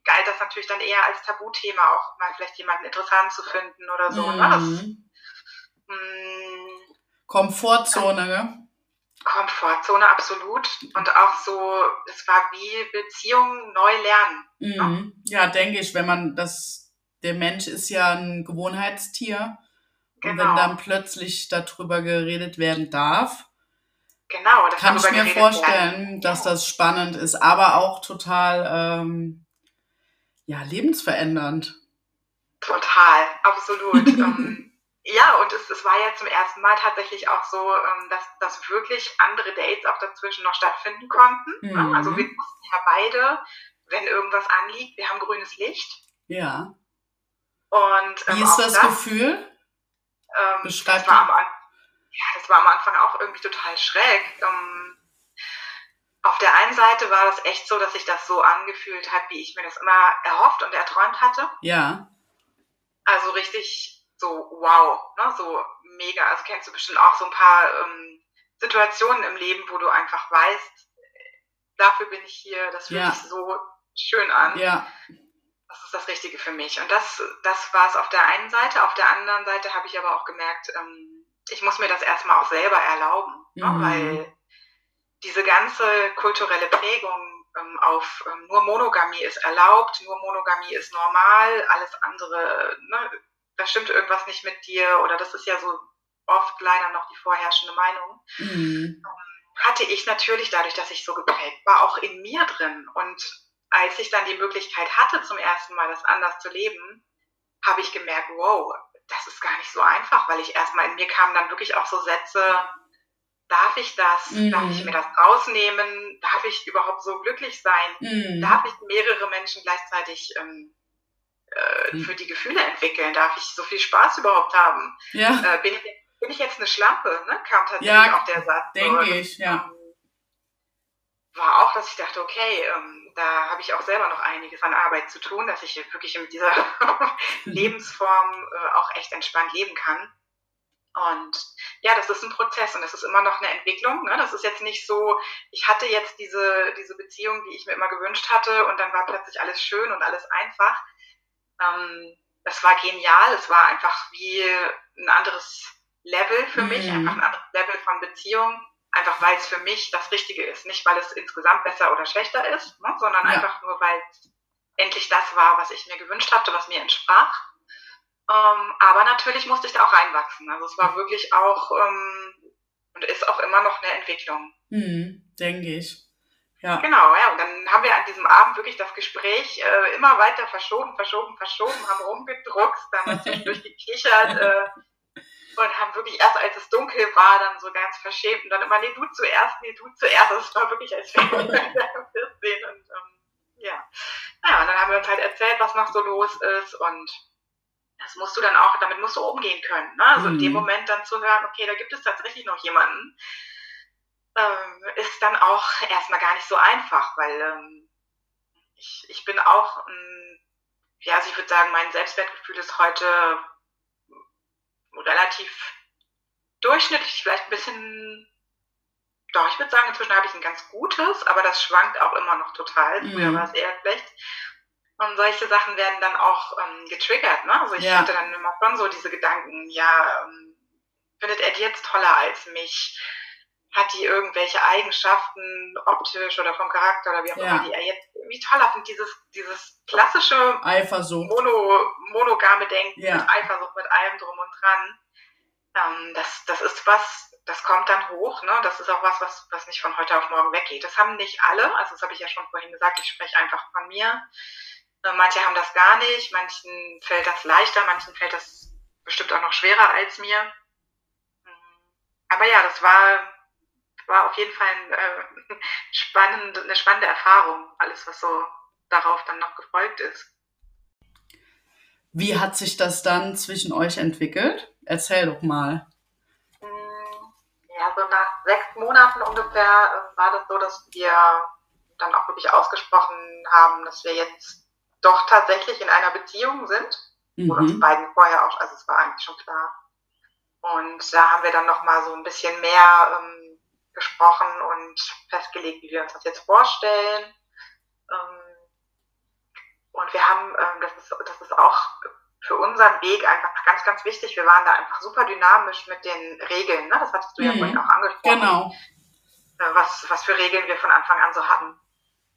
galt das natürlich dann eher als Tabuthema, auch mal vielleicht jemanden interessant zu finden oder so. Mhm. Ne? Das, mh, mm, Komfortzone, ne? Komfortzone, absolut. Und auch so, es war wie Beziehungen neu lernen. Ne? Mhm. Ja, denke ich, wenn man das, der Mensch ist ja ein Gewohnheitstier. Genau. Und wenn genau. dann plötzlich darüber geredet werden darf, genau, kann ich mir vorstellen, werden. dass das spannend ist, aber auch total ähm, ja, lebensverändernd. Total, absolut. ähm, ja, und es, es war ja zum ersten Mal tatsächlich auch so, ähm, dass, dass wirklich andere Dates auch dazwischen noch stattfinden konnten. Mhm. Also wir wussten ja beide, wenn irgendwas anliegt, wir haben grünes Licht. Ja. Und, ähm, Wie ist das, das Gefühl? Ähm, Beschreib das war, am, ja, das war am Anfang auch irgendwie total schräg. Ähm, auf der einen Seite war das echt so, dass sich das so angefühlt hat, wie ich mir das immer erhofft und erträumt hatte. Ja. Also richtig so wow, ne? so mega. Also kennst du bestimmt auch so ein paar ähm, Situationen im Leben, wo du einfach weißt, dafür bin ich hier, das fühlt ja. sich so schön an. Ja. Das ist das Richtige für mich. Und das, das war es auf der einen Seite. Auf der anderen Seite habe ich aber auch gemerkt, ähm, ich muss mir das erstmal auch selber erlauben, ne? mhm. ne? weil diese ganze kulturelle Prägung ähm, auf ähm, nur Monogamie ist erlaubt, nur Monogamie ist normal, alles andere, ne, da stimmt irgendwas nicht mit dir oder das ist ja so oft leider noch die vorherrschende Meinung. Mhm. Hatte ich natürlich dadurch, dass ich so geprägt war, auch in mir drin. Und als ich dann die Möglichkeit hatte, zum ersten Mal das anders zu leben, habe ich gemerkt, wow, das ist gar nicht so einfach, weil ich erstmal in mir kamen dann wirklich auch so Sätze, Darf ich das? Mhm. Darf ich mir das rausnehmen? Darf ich überhaupt so glücklich sein? Mhm. Darf ich mehrere Menschen gleichzeitig ähm, äh, mhm. für die Gefühle entwickeln? Darf ich so viel Spaß überhaupt haben? Ja. Äh, bin, ich, bin ich jetzt eine Schlampe? Ne? Kam tatsächlich ja, auch der Satz. Denke so, ich, ja. Ähm, war auch, dass ich dachte, okay, ähm, da habe ich auch selber noch einiges an Arbeit zu tun, dass ich wirklich mit dieser Lebensform äh, auch echt entspannt leben kann. Und ja, das ist ein Prozess und das ist immer noch eine Entwicklung. Ne? Das ist jetzt nicht so, ich hatte jetzt diese, diese Beziehung, die ich mir immer gewünscht hatte und dann war plötzlich alles schön und alles einfach. Ähm, das war genial, es war einfach wie ein anderes Level für mhm. mich, einfach ein anderes Level von Beziehung, einfach weil es für mich das Richtige ist. Nicht, weil es insgesamt besser oder schlechter ist, ne? sondern ja. einfach nur, weil es endlich das war, was ich mir gewünscht hatte, was mir entsprach. Ähm, aber natürlich musste ich da auch reinwachsen. Also es war wirklich auch ähm, und ist auch immer noch eine Entwicklung. Mhm, denke ich. Ja. Genau, ja. Und dann haben wir an diesem Abend wirklich das Gespräch äh, immer weiter verschoben, verschoben, verschoben, haben rumgedruckst, haben zwischendurch gekichert äh, und haben wirklich erst, als es dunkel war, dann so ganz verschämt und dann immer, nee, du zuerst, nee, du zuerst. Also war wirklich, als wäre wir 14 und ähm, ja. Naja, und dann haben wir uns halt erzählt, was noch so los ist und das musst du dann auch, damit musst du umgehen können. Ne? Also mhm. in dem mhm. Moment dann zu hören, okay, da gibt es tatsächlich noch jemanden, ähm, ist dann auch erstmal gar nicht so einfach, weil ähm, ich, ich bin auch, ähm, ja, also ich würde sagen, mein Selbstwertgefühl ist heute relativ durchschnittlich, vielleicht ein bisschen, doch, ich würde sagen, inzwischen habe ich ein ganz gutes, aber das schwankt auch immer noch total. Früher mhm. war es eher schlecht. Und solche Sachen werden dann auch ähm, getriggert. Ne? Also ich ja. hatte dann immer schon so diese Gedanken, ja, ähm, findet er die jetzt toller als mich? hat die irgendwelche Eigenschaften optisch oder vom Charakter oder wie auch ja. immer, die er jetzt irgendwie toller findet. Dieses, dieses klassische Eifersucht. Mono, monogame Denken ja. mit Eifersucht, mit allem drum und dran. Ähm, das, das ist was, das kommt dann hoch. Ne? Das ist auch was, was, was nicht von heute auf morgen weggeht. Das haben nicht alle, also das habe ich ja schon vorhin gesagt, ich spreche einfach von mir. Äh, manche haben das gar nicht, manchen fällt das leichter, manchen fällt das bestimmt auch noch schwerer als mir. Aber ja, das war, war auf jeden Fall ein, äh, spannend, eine spannende Erfahrung, alles, was so darauf dann noch gefolgt ist. Wie hat sich das dann zwischen euch entwickelt? Erzähl doch mal. Hm, ja, so nach sechs Monaten ungefähr äh, war das so, dass wir dann auch wirklich ausgesprochen haben, dass wir jetzt doch tatsächlich in einer Beziehung sind. Mhm. Uns beiden vorher auch, also es war eigentlich schon klar. Und da haben wir dann nochmal so ein bisschen mehr ähm, gesprochen und festgelegt, wie wir uns das jetzt vorstellen. Ähm, und wir haben, ähm, das, ist, das ist auch für unseren Weg einfach ganz, ganz wichtig. Wir waren da einfach super dynamisch mit den Regeln. Ne? Das hattest du mhm. ja vorhin auch angesprochen. Genau. Äh, was, was für Regeln wir von Anfang an so hatten.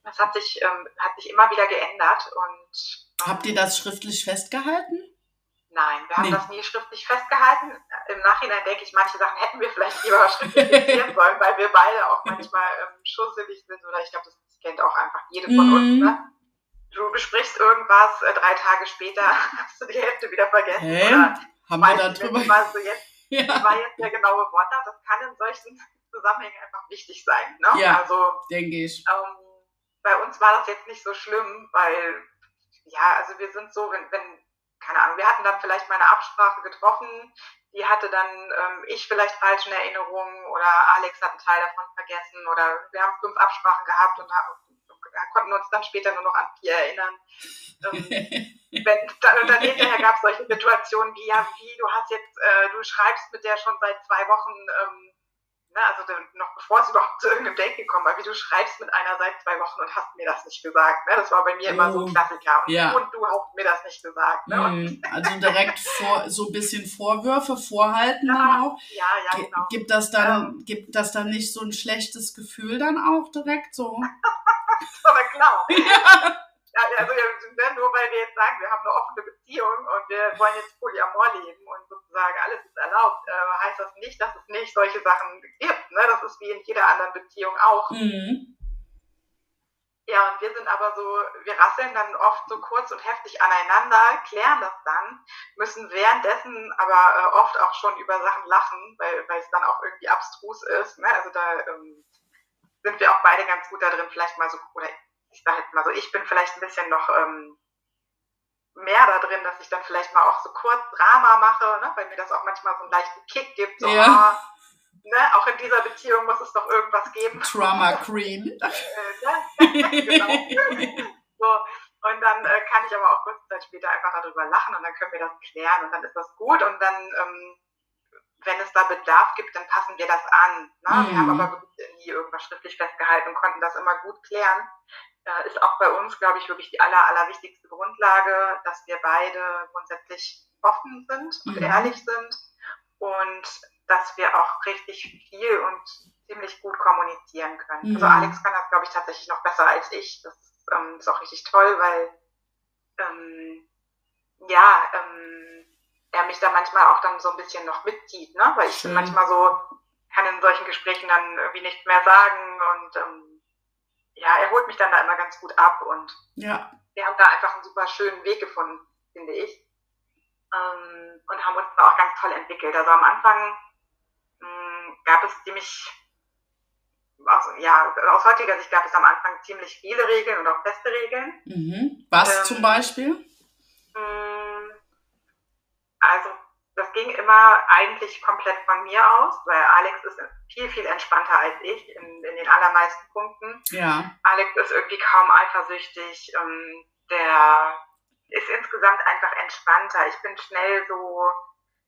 Das hat sich, ähm, hat sich immer wieder geändert. Und, ähm, Habt ihr das schriftlich festgehalten? Nein, wir haben nee. das nie schriftlich festgehalten. Im Nachhinein denke ich, manche Sachen hätten wir vielleicht lieber schriftlich fixieren sollen, weil wir beide auch manchmal ähm, schusselig sind oder ich glaube, das kennt auch einfach jede von mm. uns. Mhm. Ne? Du besprichst irgendwas, äh, drei Tage später hast du die Hälfte wieder vergessen. Hä? Oder haben wir da drüber? So jetzt, ja. war jetzt der genaue Wortlaut. Das kann in solchen Zusammenhängen einfach wichtig sein. Ne? Ja, also, denke ich. Ähm, bei uns war das jetzt nicht so schlimm, weil, ja, also wir sind so, wenn, wenn keine Ahnung, wir hatten dann vielleicht mal eine Absprache getroffen, die hatte dann ähm, ich vielleicht falsch in Erinnerung oder Alex hat einen Teil davon vergessen oder wir haben fünf Absprachen gehabt und konnten uns dann später nur noch an vier erinnern. Ähm, wenn, dann, und dann hinterher gab es solche Situationen wie, ja, wie, du hast jetzt, äh, du schreibst mit der schon seit zwei Wochen ähm, Ne, also noch bevor es überhaupt zu irgendeinem Date gekommen war, wie du schreibst mit einer seit zwei Wochen und hast mir das nicht gesagt. Ne? Das war bei mir immer so ein oh, Klassiker. Und, ja. und du hast mir das nicht gesagt. Ne? Mhm. Also direkt vor, so ein bisschen Vorwürfe vorhalten ja, dann auch. Ja, ja, genau. Gibt das dann, ähm, gibt das dann nicht so ein schlechtes Gefühl dann auch direkt so? Aber klar. Ja. Ja, also ne, nur weil wir jetzt sagen, wir haben eine offene Beziehung und wir wollen jetzt Polyamor leben und sozusagen alles ist erlaubt, äh, heißt das nicht, dass es nicht solche Sachen gibt. Ne? Das ist wie in jeder anderen Beziehung auch. Mhm. Ja, und wir sind aber so, wir rasseln dann oft so kurz und heftig aneinander, klären das dann, müssen währenddessen aber äh, oft auch schon über Sachen lachen, weil, weil es dann auch irgendwie abstrus ist. Ne? Also da ähm, sind wir auch beide ganz gut da drin, vielleicht mal so, oder ich sage jetzt mal so, ich bin vielleicht ein bisschen noch ähm, mehr da drin, dass ich dann vielleicht mal auch so kurz Drama mache, ne? weil mir das auch manchmal so einen leichten Kick gibt. So, ja. oh, ne? Auch in dieser Beziehung muss es doch irgendwas geben. Drama Queen. äh, genau. so. Und dann äh, kann ich aber auch kurze Zeit später einfach darüber lachen und dann können wir das klären und dann ist das gut und dann, ähm, wenn es da Bedarf gibt, dann passen wir das an. Ne? Mhm. Wir haben aber nie irgendwas schriftlich festgehalten und konnten das immer gut klären äh, ist auch bei uns, glaube ich, wirklich die aller, allerwichtigste Grundlage, dass wir beide grundsätzlich offen sind und mhm. ehrlich sind und dass wir auch richtig viel und ziemlich gut kommunizieren können. Mhm. Also Alex kann das, glaube ich, tatsächlich noch besser als ich. Das ähm, ist auch richtig toll, weil ähm, ja, ähm, er mich da manchmal auch dann so ein bisschen noch mitzieht, ne? Weil ich Schön. manchmal so kann in solchen Gesprächen dann irgendwie nichts mehr sagen und ähm, ja, er holt mich dann da immer ganz gut ab und ja. wir haben da einfach einen super schönen Weg gefunden, finde ich. Ähm, und haben uns da auch ganz toll entwickelt. Also am Anfang mh, hm, gab es ziemlich, also, ja, aus heutiger Sicht gab es am Anfang ziemlich viele Regeln und auch feste Regeln. Mhm. Was ähm, zum Beispiel? Mh, hm, also das ging immer eigentlich komplett von mir aus, weil Alex ist viel, viel entspannter als ich in, in den allermeisten Punkten. Ja. Alex ist irgendwie kaum eifersüchtig. Ähm, der ist insgesamt einfach entspannter. Ich bin schnell so,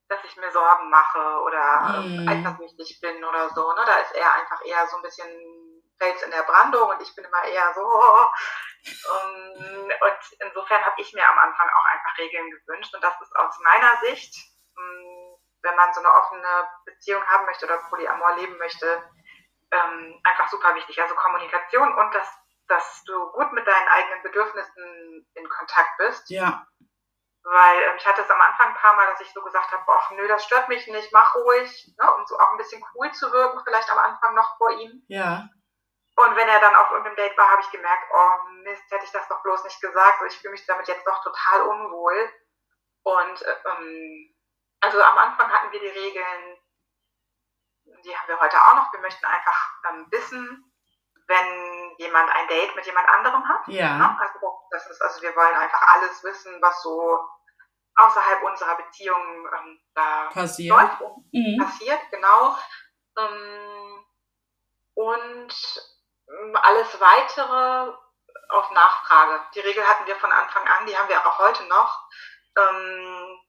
dass ich mir Sorgen mache oder mm. eifersüchtig bin oder so. Ne? Da ist er einfach eher so ein bisschen Fels in der Brandung und ich bin immer eher so. Um, und insofern habe ich mir am Anfang auch einfach Regeln gewünscht. Und das ist aus meiner Sicht wenn man so eine offene Beziehung haben möchte oder Polyamor leben möchte, ähm, einfach super wichtig. Also Kommunikation und dass, dass du gut mit deinen eigenen Bedürfnissen in Kontakt bist. Ja. Weil ähm, ich hatte es am Anfang ein paar Mal, dass ich so gesagt habe, ach nö, das stört mich nicht, mach ruhig, ne, um so auch ein bisschen cool zu wirken, vielleicht am Anfang noch vor ihm. Ja. Und wenn er dann auf irgendeinem Date war, habe ich gemerkt, oh Mist, hätte ich das doch bloß nicht gesagt. Ich fühle mich damit jetzt doch total unwohl. Und ähm, also am Anfang hatten wir die Regeln, die haben wir heute auch noch. Wir möchten einfach ähm, wissen, wenn jemand ein Date mit jemand anderem hat. Ja. Ne? Also, das ist, also wir wollen einfach alles wissen, was so außerhalb unserer Beziehung ähm, da passiert. Läuft, mhm. passiert, genau. Ähm, und ähm, alles weitere auf Nachfrage. Die Regel hatten wir von Anfang an, die haben wir auch heute noch. Ähm,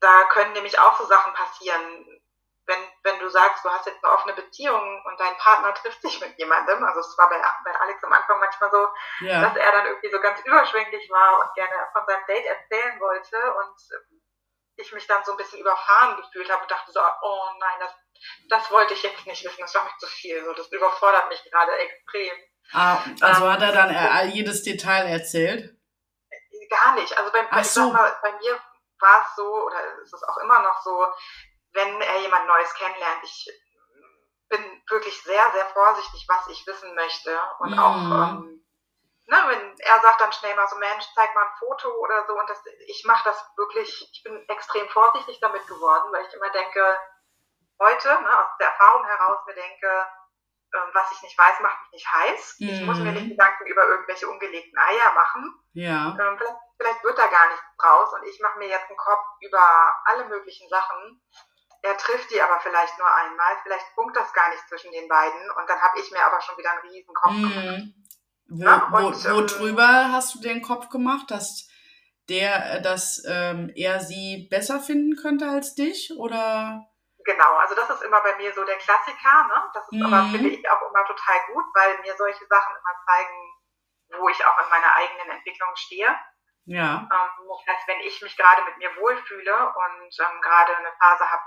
da können nämlich auch so Sachen passieren. Wenn, wenn du sagst, du hast jetzt eine offene Beziehung und dein Partner trifft sich mit jemandem, also es war bei, bei Alex am Anfang manchmal so, ja. dass er dann irgendwie so ganz überschwänglich war und gerne von seinem Date erzählen wollte und ich mich dann so ein bisschen überfahren gefühlt habe und dachte so, oh nein, das, das wollte ich jetzt nicht wissen, das war mir zu viel, so, das überfordert mich gerade extrem. Ah, also ähm, hat er dann all jedes Detail erzählt? Gar nicht. Also bei, Ach so. mal, bei mir war es so, oder ist es auch immer noch so, wenn er jemand Neues kennenlernt, ich bin wirklich sehr, sehr vorsichtig, was ich wissen möchte. Und mm. auch, ähm, ne, wenn er sagt dann schnell mal so, Mensch, zeig mal ein Foto oder so. Und das, ich mache das wirklich, ich bin extrem vorsichtig damit geworden, weil ich immer denke, heute, ne, aus der Erfahrung heraus mir denke, ähm, was ich nicht weiß, macht mich nicht heiß. Mhm. Ich muss mir nicht mhm. Gedanken über irgendwelche ungelegten Eier machen. Ja. Ähm, vielleicht, vielleicht, wird da gar nichts draus und ich mache mir jetzt einen Kopf über alle möglichen Sachen. Er trifft die aber vielleicht nur einmal, vielleicht funkt das gar nicht zwischen den beiden und dann habe ich mir aber schon wieder einen riesen Kopf mhm. gemacht. Wo, ja, und, wo, wo ähm, drüber hast du den Kopf gemacht, dass der, dass ähm, er sie besser finden könnte als dich oder? Genau, also das ist immer bei mir so der Klassiker. Ne? Das ist mhm. aber, finde ich, auch immer total gut, weil mir solche Sachen immer zeigen, wo ich auch in meiner eigenen Entwicklung stehe. Ja. Ähm, das heißt, wenn ich mich gerade mit mir wohlfühle und ähm, gerade eine Phase habe,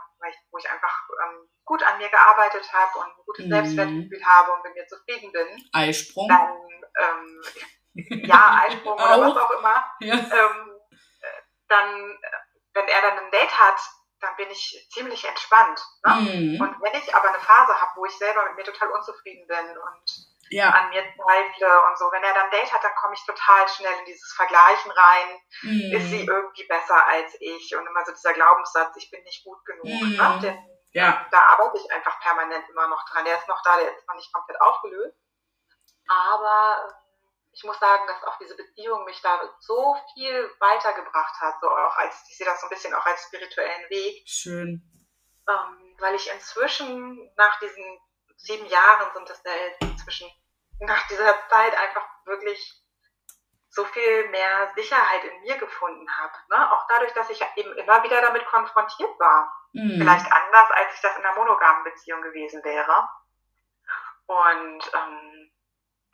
wo ich einfach ähm, gut an mir gearbeitet habe und ein gutes mhm. Selbstwertgefühl habe und mit mir zufrieden bin, Eisprung. dann ähm, ja, Eisprung oder was auch immer, ja. ähm, äh, dann, wenn er dann ein Date hat, dann bin ich ziemlich entspannt. Ne? Mhm. Und wenn ich aber eine Phase habe, wo ich selber mit mir total unzufrieden bin und ja. an mir zweifle und so, wenn er dann Date hat, dann komme ich total schnell in dieses Vergleichen rein. Mhm. Ist sie irgendwie besser als ich? Und immer so dieser Glaubenssatz, ich bin nicht gut genug. Mhm. Ne? Den, ja. Da arbeite ich einfach permanent immer noch dran. Der ist noch da, der ist noch nicht komplett aufgelöst. Aber ich muss sagen, dass auch diese Beziehung mich da so viel weitergebracht hat, so auch als, ich sehe das so ein bisschen auch als spirituellen Weg. Schön. Ähm, weil ich inzwischen nach diesen sieben Jahren sind es inzwischen, nach dieser Zeit einfach wirklich so viel mehr Sicherheit in mir gefunden habe. Ne? Auch dadurch, dass ich eben immer wieder damit konfrontiert war. Mhm. Vielleicht anders, als ich das in einer monogamen Beziehung gewesen wäre. Und ähm,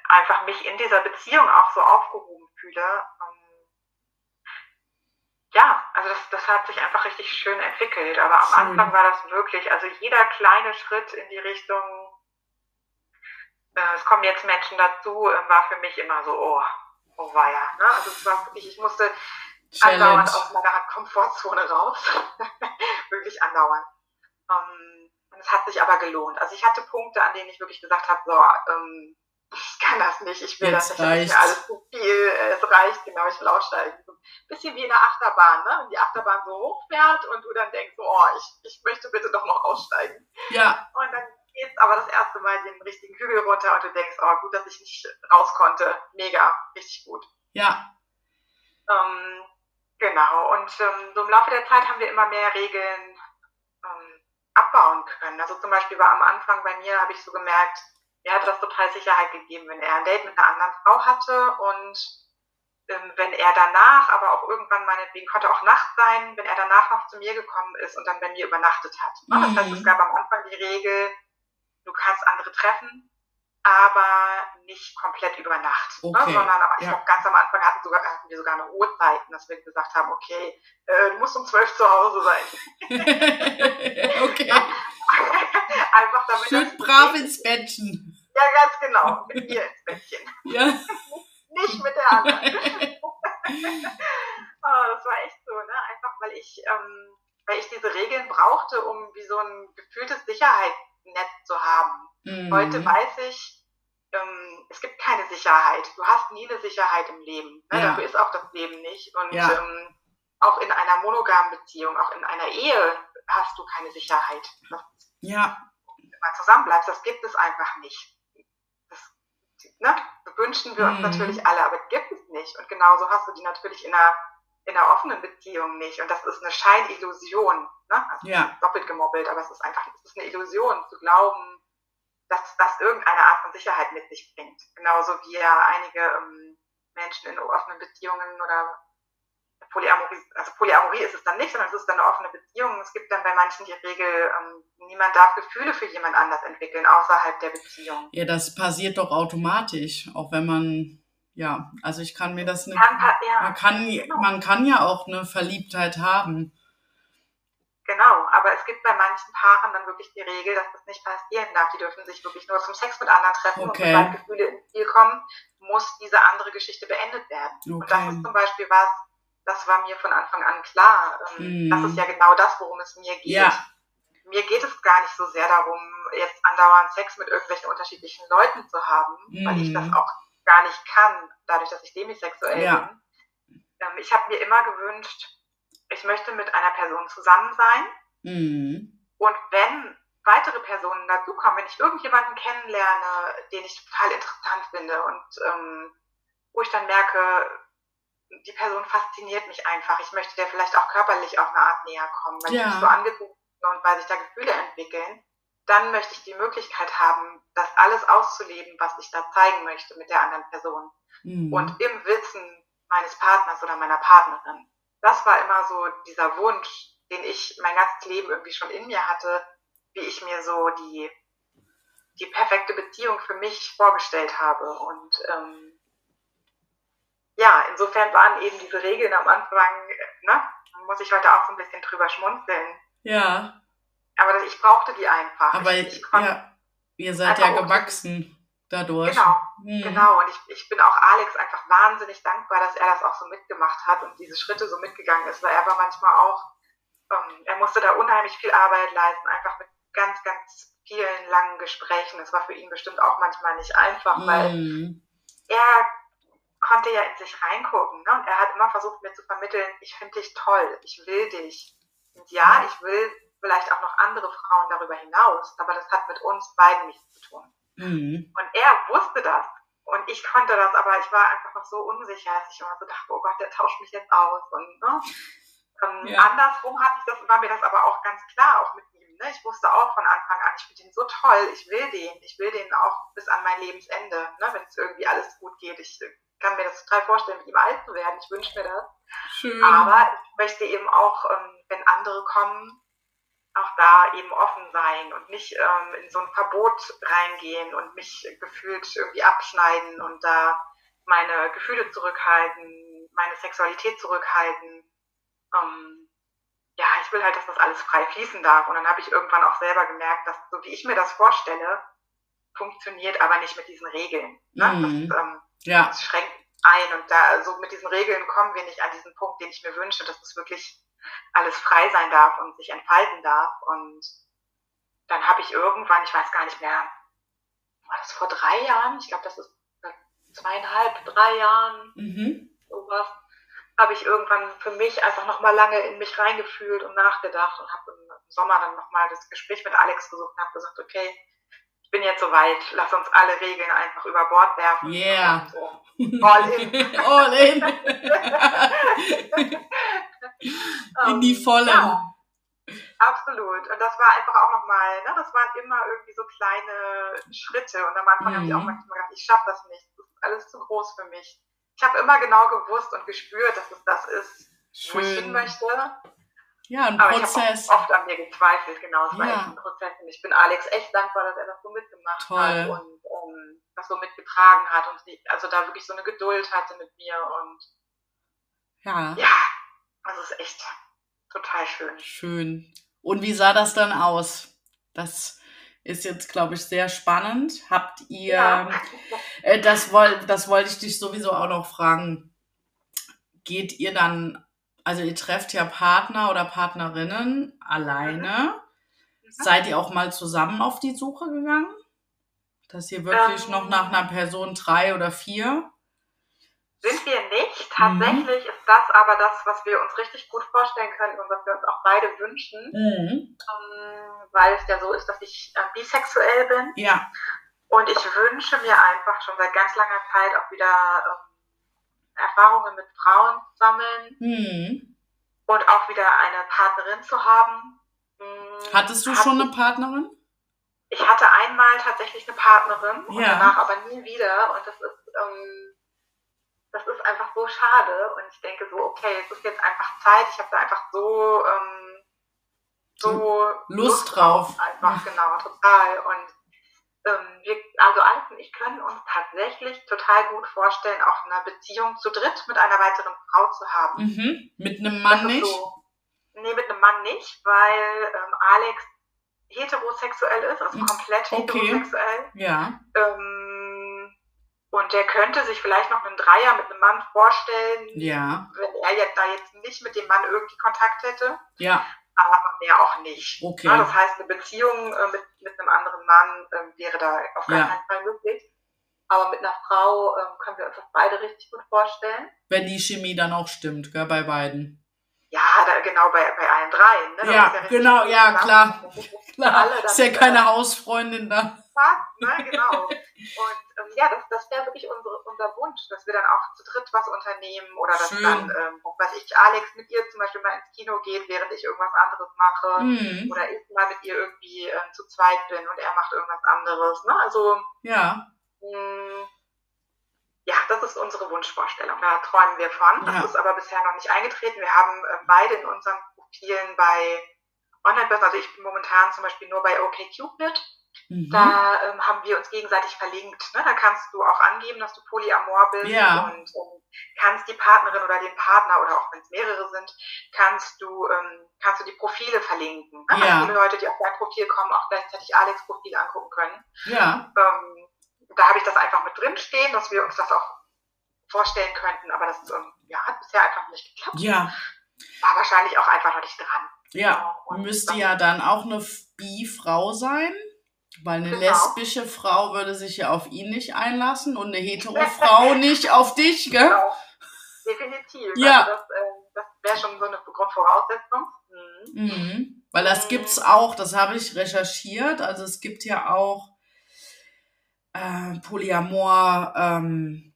einfach mich in dieser Beziehung auch so aufgehoben fühle. Ähm, ja, also das, das hat sich einfach richtig schön entwickelt. Aber am schön. Anfang war das wirklich, also jeder kleine Schritt in die Richtung, äh, es kommen jetzt Menschen dazu, äh, war für mich immer so, oh, oh war ja. Ne? Also es war wirklich, ich musste Challenge. andauernd aus meiner Komfortzone raus. wirklich andauernd. Ähm, und es hat sich aber gelohnt. Also ich hatte Punkte, an denen ich wirklich gesagt habe, so, ähm, ich kann das nicht, ich will Jetzt das nicht, reicht's. das alles zu viel, es reicht, genau, ich will aussteigen. So ein bisschen wie in der Achterbahn, ne? wenn die Achterbahn so hoch fährt und du dann denkst, oh, ich, ich möchte bitte doch noch aussteigen. Ja. Und dann geht's aber das erste Mal den richtigen Hügel runter und du denkst, oh, gut, dass ich nicht raus konnte. Mega, richtig gut. Ja. Ähm, genau, und ähm, so im Laufe der Zeit haben wir immer mehr Regeln ähm, abbauen können. Also zum Beispiel war am Anfang bei mir, habe ich so gemerkt, mir hat das total Sicherheit gegeben, wenn er ein Date mit einer anderen Frau hatte und ähm, wenn er danach, aber auch irgendwann meinetwegen konnte auch Nacht sein, wenn er danach noch zu mir gekommen ist und dann bei mir übernachtet hat. Mhm. Das heißt, es mhm. gab am Anfang die Regel, du kannst andere treffen, aber nicht komplett über Nacht, ne? okay. ne? sondern aber ich ja. glaube, ganz am Anfang hatten, sogar, hatten wir sogar eine Uhrzeiten, dass wir gesagt haben, okay, äh, du musst um zwölf zu Hause sein. okay. Einfach damit Schön brav ins Bettchen. Ja, ganz genau. Mit ihr ins Bettchen. Ja. Nicht mit der anderen. oh, das war echt so, ne? Einfach weil ich, ähm, weil ich diese Regeln brauchte, um wie so ein gefühltes Sicherheitsnetz zu haben. Mhm. Heute weiß ich, ähm, es gibt keine Sicherheit. Du hast nie eine Sicherheit im Leben. Ne? Ja. Dafür ist auch das Leben nicht. Und ja. ähm, auch in einer monogamen Beziehung, auch in einer Ehe hast du keine Sicherheit. Ja. Wenn man zusammenbleibt, das gibt es einfach nicht. Das ne, wünschen wir uns mhm. natürlich alle, aber gibt es nicht. Und genauso hast du die natürlich in einer, in einer offenen Beziehung nicht. Und das ist eine Scheinillusion. Ne? Also ja. doppelt gemobbelt, aber es ist einfach es ist eine Illusion zu glauben, dass das irgendeine Art von Sicherheit mit sich bringt. Genauso wie ja einige ähm, Menschen in offenen Beziehungen oder Polyamorie, also Polyamorie ist es dann nicht, sondern es ist dann eine offene Beziehung. Es gibt dann bei manchen die Regel, ähm, niemand darf Gefühle für jemand anders entwickeln, außerhalb der Beziehung. Ja, das passiert doch automatisch, auch wenn man, ja, also ich kann mir das nicht, man, kann, genau. man kann ja auch eine Verliebtheit haben. Genau, aber es gibt bei manchen Paaren dann wirklich die Regel, dass das nicht passieren darf. Die dürfen sich wirklich nur zum Sex mit anderen treffen okay. und sobald Gefühle ins Spiel kommen, muss diese andere Geschichte beendet werden. Okay. Und das ist zum Beispiel was, das war mir von Anfang an klar. Mm. Das ist ja genau das, worum es mir geht. Ja. Mir geht es gar nicht so sehr darum, jetzt andauernd Sex mit irgendwelchen unterschiedlichen Leuten zu haben, mm. weil ich das mm. auch gar nicht kann, dadurch, dass ich demisexuell ja. bin. Ähm, ich habe mir immer gewünscht, ich möchte mit einer Person zusammen sein. Mm. Und wenn weitere Personen dazukommen, wenn ich irgendjemanden kennenlerne, den ich total interessant finde und ähm, wo ich dann merke, die Person fasziniert mich einfach. Ich möchte der vielleicht auch körperlich auf eine Art näher kommen, weil ja. ich mich so angezogen bin und weil sich da Gefühle entwickeln. Dann möchte ich die Möglichkeit haben, das alles auszuleben, was ich da zeigen möchte mit der anderen Person. Mhm. Und im Wissen meines Partners oder meiner Partnerin. Das war immer so dieser Wunsch, den ich mein ganzes Leben irgendwie schon in mir hatte, wie ich mir so die, die perfekte Beziehung für mich vorgestellt habe. Und ähm, ja, insofern waren eben diese Regeln am Anfang, ne, muss ich heute auch so ein bisschen drüber schmunzeln. Ja. Aber ich brauchte die einfach. Aber ich, ich ja, ihr seid ja gewachsen dadurch. Genau, hm. genau. Und ich, ich bin auch Alex einfach wahnsinnig dankbar, dass er das auch so mitgemacht hat und diese Schritte so mitgegangen ist, weil er war manchmal auch, ähm, er musste da unheimlich viel Arbeit leisten, einfach mit ganz, ganz vielen langen Gesprächen. Das war für ihn bestimmt auch manchmal nicht einfach, hm. weil er konnte ja in sich reingucken. Ne? Und er hat immer versucht, mir zu vermitteln, ich finde dich toll, ich will dich. Und ja, ich will vielleicht auch noch andere Frauen darüber hinaus, aber das hat mit uns beiden nichts zu tun. Mhm. Und er wusste das. Und ich konnte das, aber ich war einfach noch so unsicher, dass ich immer so dachte, oh Gott, der tauscht mich jetzt aus. Und ne? ähm, ja. andersrum hatte ich das, war mir das aber auch ganz klar, auch mit ihm. Ne? Ich wusste auch von Anfang an, ich finde ihn so toll, ich will den, ich will den auch bis an mein Lebensende, ne? wenn es irgendwie alles gut geht. Ich kann mir das total vorstellen, mit ihm alt zu werden. Ich wünsche mir das. Schön. Aber ich möchte eben auch, ähm, wenn andere kommen, auch da eben offen sein und nicht ähm, in so ein Verbot reingehen und mich gefühlt irgendwie abschneiden und da meine Gefühle zurückhalten, meine Sexualität zurückhalten. Ähm, ja, ich will halt, dass das alles frei fließen darf. Und dann habe ich irgendwann auch selber gemerkt, dass so wie ich mir das vorstelle, funktioniert aber nicht mit diesen Regeln. Ne? Mhm. Das, ähm, ja. Das schränkt ein und da so mit diesen Regeln kommen wir nicht an diesen Punkt, den ich mir wünsche, dass es wirklich alles frei sein darf und sich entfalten darf. Und dann habe ich irgendwann, ich weiß gar nicht mehr, war das vor drei Jahren? Ich glaube, das ist zweieinhalb, drei Jahren, mhm. sowas, habe ich irgendwann für mich einfach nochmal lange in mich reingefühlt und nachgedacht und habe im Sommer dann nochmal das Gespräch mit Alex gesucht und habe gesagt, okay, ich bin jetzt soweit, lass uns alle Regeln einfach über Bord werfen. Yeah. So. All in. All in. in die Volle. Ja, absolut. Und das war einfach auch nochmal, ne, das waren immer irgendwie so kleine Schritte. Und am Anfang mhm. habe ich auch mhm. manchmal gedacht, ich schaffe das nicht. Das ist alles zu groß für mich. Ich habe immer genau gewusst und gespürt, dass es das ist, Schön. wo ich hin möchte. Ja, ein Aber Prozess. Ich habe oft an mir gezweifelt, genau. Es ja. war echt ein Prozess. Und ich bin Alex echt dankbar, dass er das so mitgemacht Toll. hat und um, das so mitgetragen hat und sie, also da wirklich so eine Geduld hatte mit mir und ja. Ja, also es ist echt total schön. Schön. Und wie sah das dann aus? Das ist jetzt, glaube ich, sehr spannend. Habt ihr, ja. äh, das, woll, das wollte ich dich sowieso auch noch fragen. Geht ihr dann, also ihr trefft ja Partner oder Partnerinnen alleine. Mhm. Seid ihr auch mal zusammen auf die Suche gegangen? Dass ihr wirklich ähm, noch nach einer Person drei oder vier? Sind wir nicht. Tatsächlich mhm. ist das aber das, was wir uns richtig gut vorstellen können und was wir uns auch beide wünschen. Mhm. Ähm, weil es ja so ist, dass ich äh, bisexuell bin. Ja. Und ich wünsche mir einfach schon seit ganz langer Zeit auch wieder ähm, Erfahrungen mit Frauen sammeln. Mhm. Und auch wieder eine Partnerin zu haben. Mhm. Hattest du Hat schon eine Partnerin? Ich hatte einmal tatsächlich eine Partnerin ja. und danach aber nie wieder. Und das ist, ähm, das ist einfach so schade. Und ich denke so, okay, es ist jetzt einfach Zeit. Ich habe da einfach so, ähm, so Lust, Lust drauf. Einfach, genau, total. Und ähm, wir, also Alex und ich können uns tatsächlich total gut vorstellen, auch eine Beziehung zu dritt mit einer weiteren Frau zu haben. Mhm. Mit einem Mann nicht? So, nee, mit einem Mann nicht, weil ähm, Alex heterosexuell ist, also komplett okay. heterosexuell. Ja. Ähm, und der könnte sich vielleicht noch einen Dreier mit einem Mann vorstellen, ja. wenn er jetzt da jetzt nicht mit dem Mann irgendwie Kontakt hätte. Ja. Aber mehr auch nicht. Okay. Ja, das heißt, eine Beziehung äh, mit, mit einem anderen Mann äh, wäre da auf keinen ja. Fall möglich. Aber mit einer Frau äh, können wir uns das beide richtig gut vorstellen. Wenn die Chemie dann auch stimmt, gell, bei beiden. Ja, da, genau, bei, bei allen dreien. Ne? Ja, ja genau, ja, klar. klar. ist ja keine Hausfreundin da. Fast, ne, genau. Und ähm, ja, das, das wäre wirklich unsere, unser Wunsch, dass wir dann auch zu dritt was unternehmen oder dass Schön. dann, ähm, was ich, Alex mit ihr zum Beispiel mal ins Kino geht, während ich irgendwas anderes mache. Mhm. Oder ich mal mit ihr irgendwie ähm, zu zweit bin und er macht irgendwas anderes. Ne? Also, ja. Mh, hm, ja, das ist unsere Wunschvorstellung. Da träumen wir von. Das ja. ist aber bisher noch nicht eingetreten. Wir haben äh, beide in unseren Profilen bei Online-Börsen, also ich bin momentan zum Beispiel nur bei OKCupid. Mhm. Da ähm, haben wir uns gegenseitig verlinkt. Ne? Da kannst du auch angeben, dass du Polyamor bist ja. und ähm, kannst die Partnerin oder den Partner oder auch wenn es mehrere sind, kannst du ähm, kannst du die Profile verlinken. Ne? Ja. Dass die Leute, die auf dein Profil kommen, auch gleichzeitig Alex Profil angucken können. Ja. Ähm, da habe ich das einfach mit drin stehen, dass wir uns das auch vorstellen könnten, aber das ähm, ja, hat bisher einfach nicht geklappt. Ja. War wahrscheinlich auch einfach noch nicht dran. Ja, und müsste ja dann auch eine Bi-Frau sein, weil eine genau. lesbische Frau würde sich ja auf ihn nicht einlassen und eine hetero Frau nicht auf dich, gell? Genau. Definitiv. Ja. Also das, äh, das wäre schon so eine Grundvoraussetzung. Mhm. Mhm. Weil das mhm. gibt's auch, das habe ich recherchiert. Also es gibt ja auch äh, Polyamor ähm,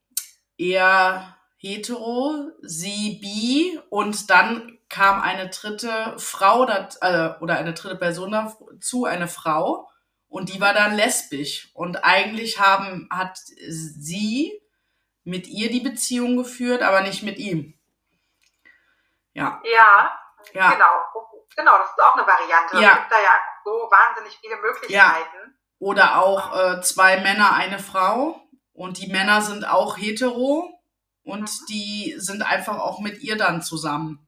eher hetero, sie bi und dann kam eine dritte Frau dat, äh, oder eine dritte Person dazu, eine Frau und die war dann lesbisch und eigentlich haben hat sie mit ihr die Beziehung geführt, aber nicht mit ihm. Ja. Ja, ja. genau. Genau, das ist auch eine Variante. Ja. Es gibt da ja so wahnsinnig viele Möglichkeiten. Ja. Oder auch äh, zwei Männer, eine Frau. Und die Männer sind auch hetero und mhm. die sind einfach auch mit ihr dann zusammen.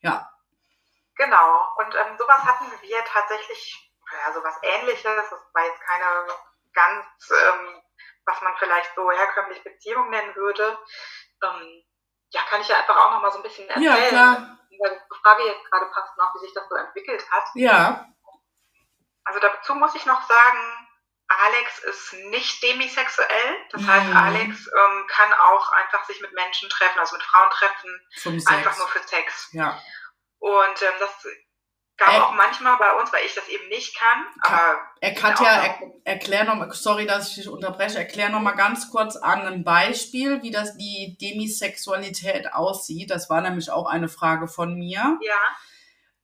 Ja. Genau. Und ähm, sowas hatten wir tatsächlich, ja, sowas ähnliches. Das war jetzt keine ganz, ähm, was man vielleicht so herkömmlich Beziehung nennen würde. Ähm, ja, kann ich ja einfach auch noch mal so ein bisschen erzählen. Ja, klar. Die Frage jetzt gerade passt noch, wie sich das so entwickelt hat. Ja. Also dazu muss ich noch sagen, Alex ist nicht demisexuell. Das mhm. heißt, Alex ähm, kann auch einfach sich mit Menschen treffen, also mit Frauen treffen, Zum einfach Sex. nur für Sex. Ja. Und ähm, das gab er, auch manchmal bei uns, weil ich das eben nicht kann. Aber er kann ja, er, erklär noch, sorry, dass ich dich unterbreche, erklär noch mal ganz kurz an einem Beispiel, wie das die Demisexualität aussieht. Das war nämlich auch eine Frage von mir. Ja.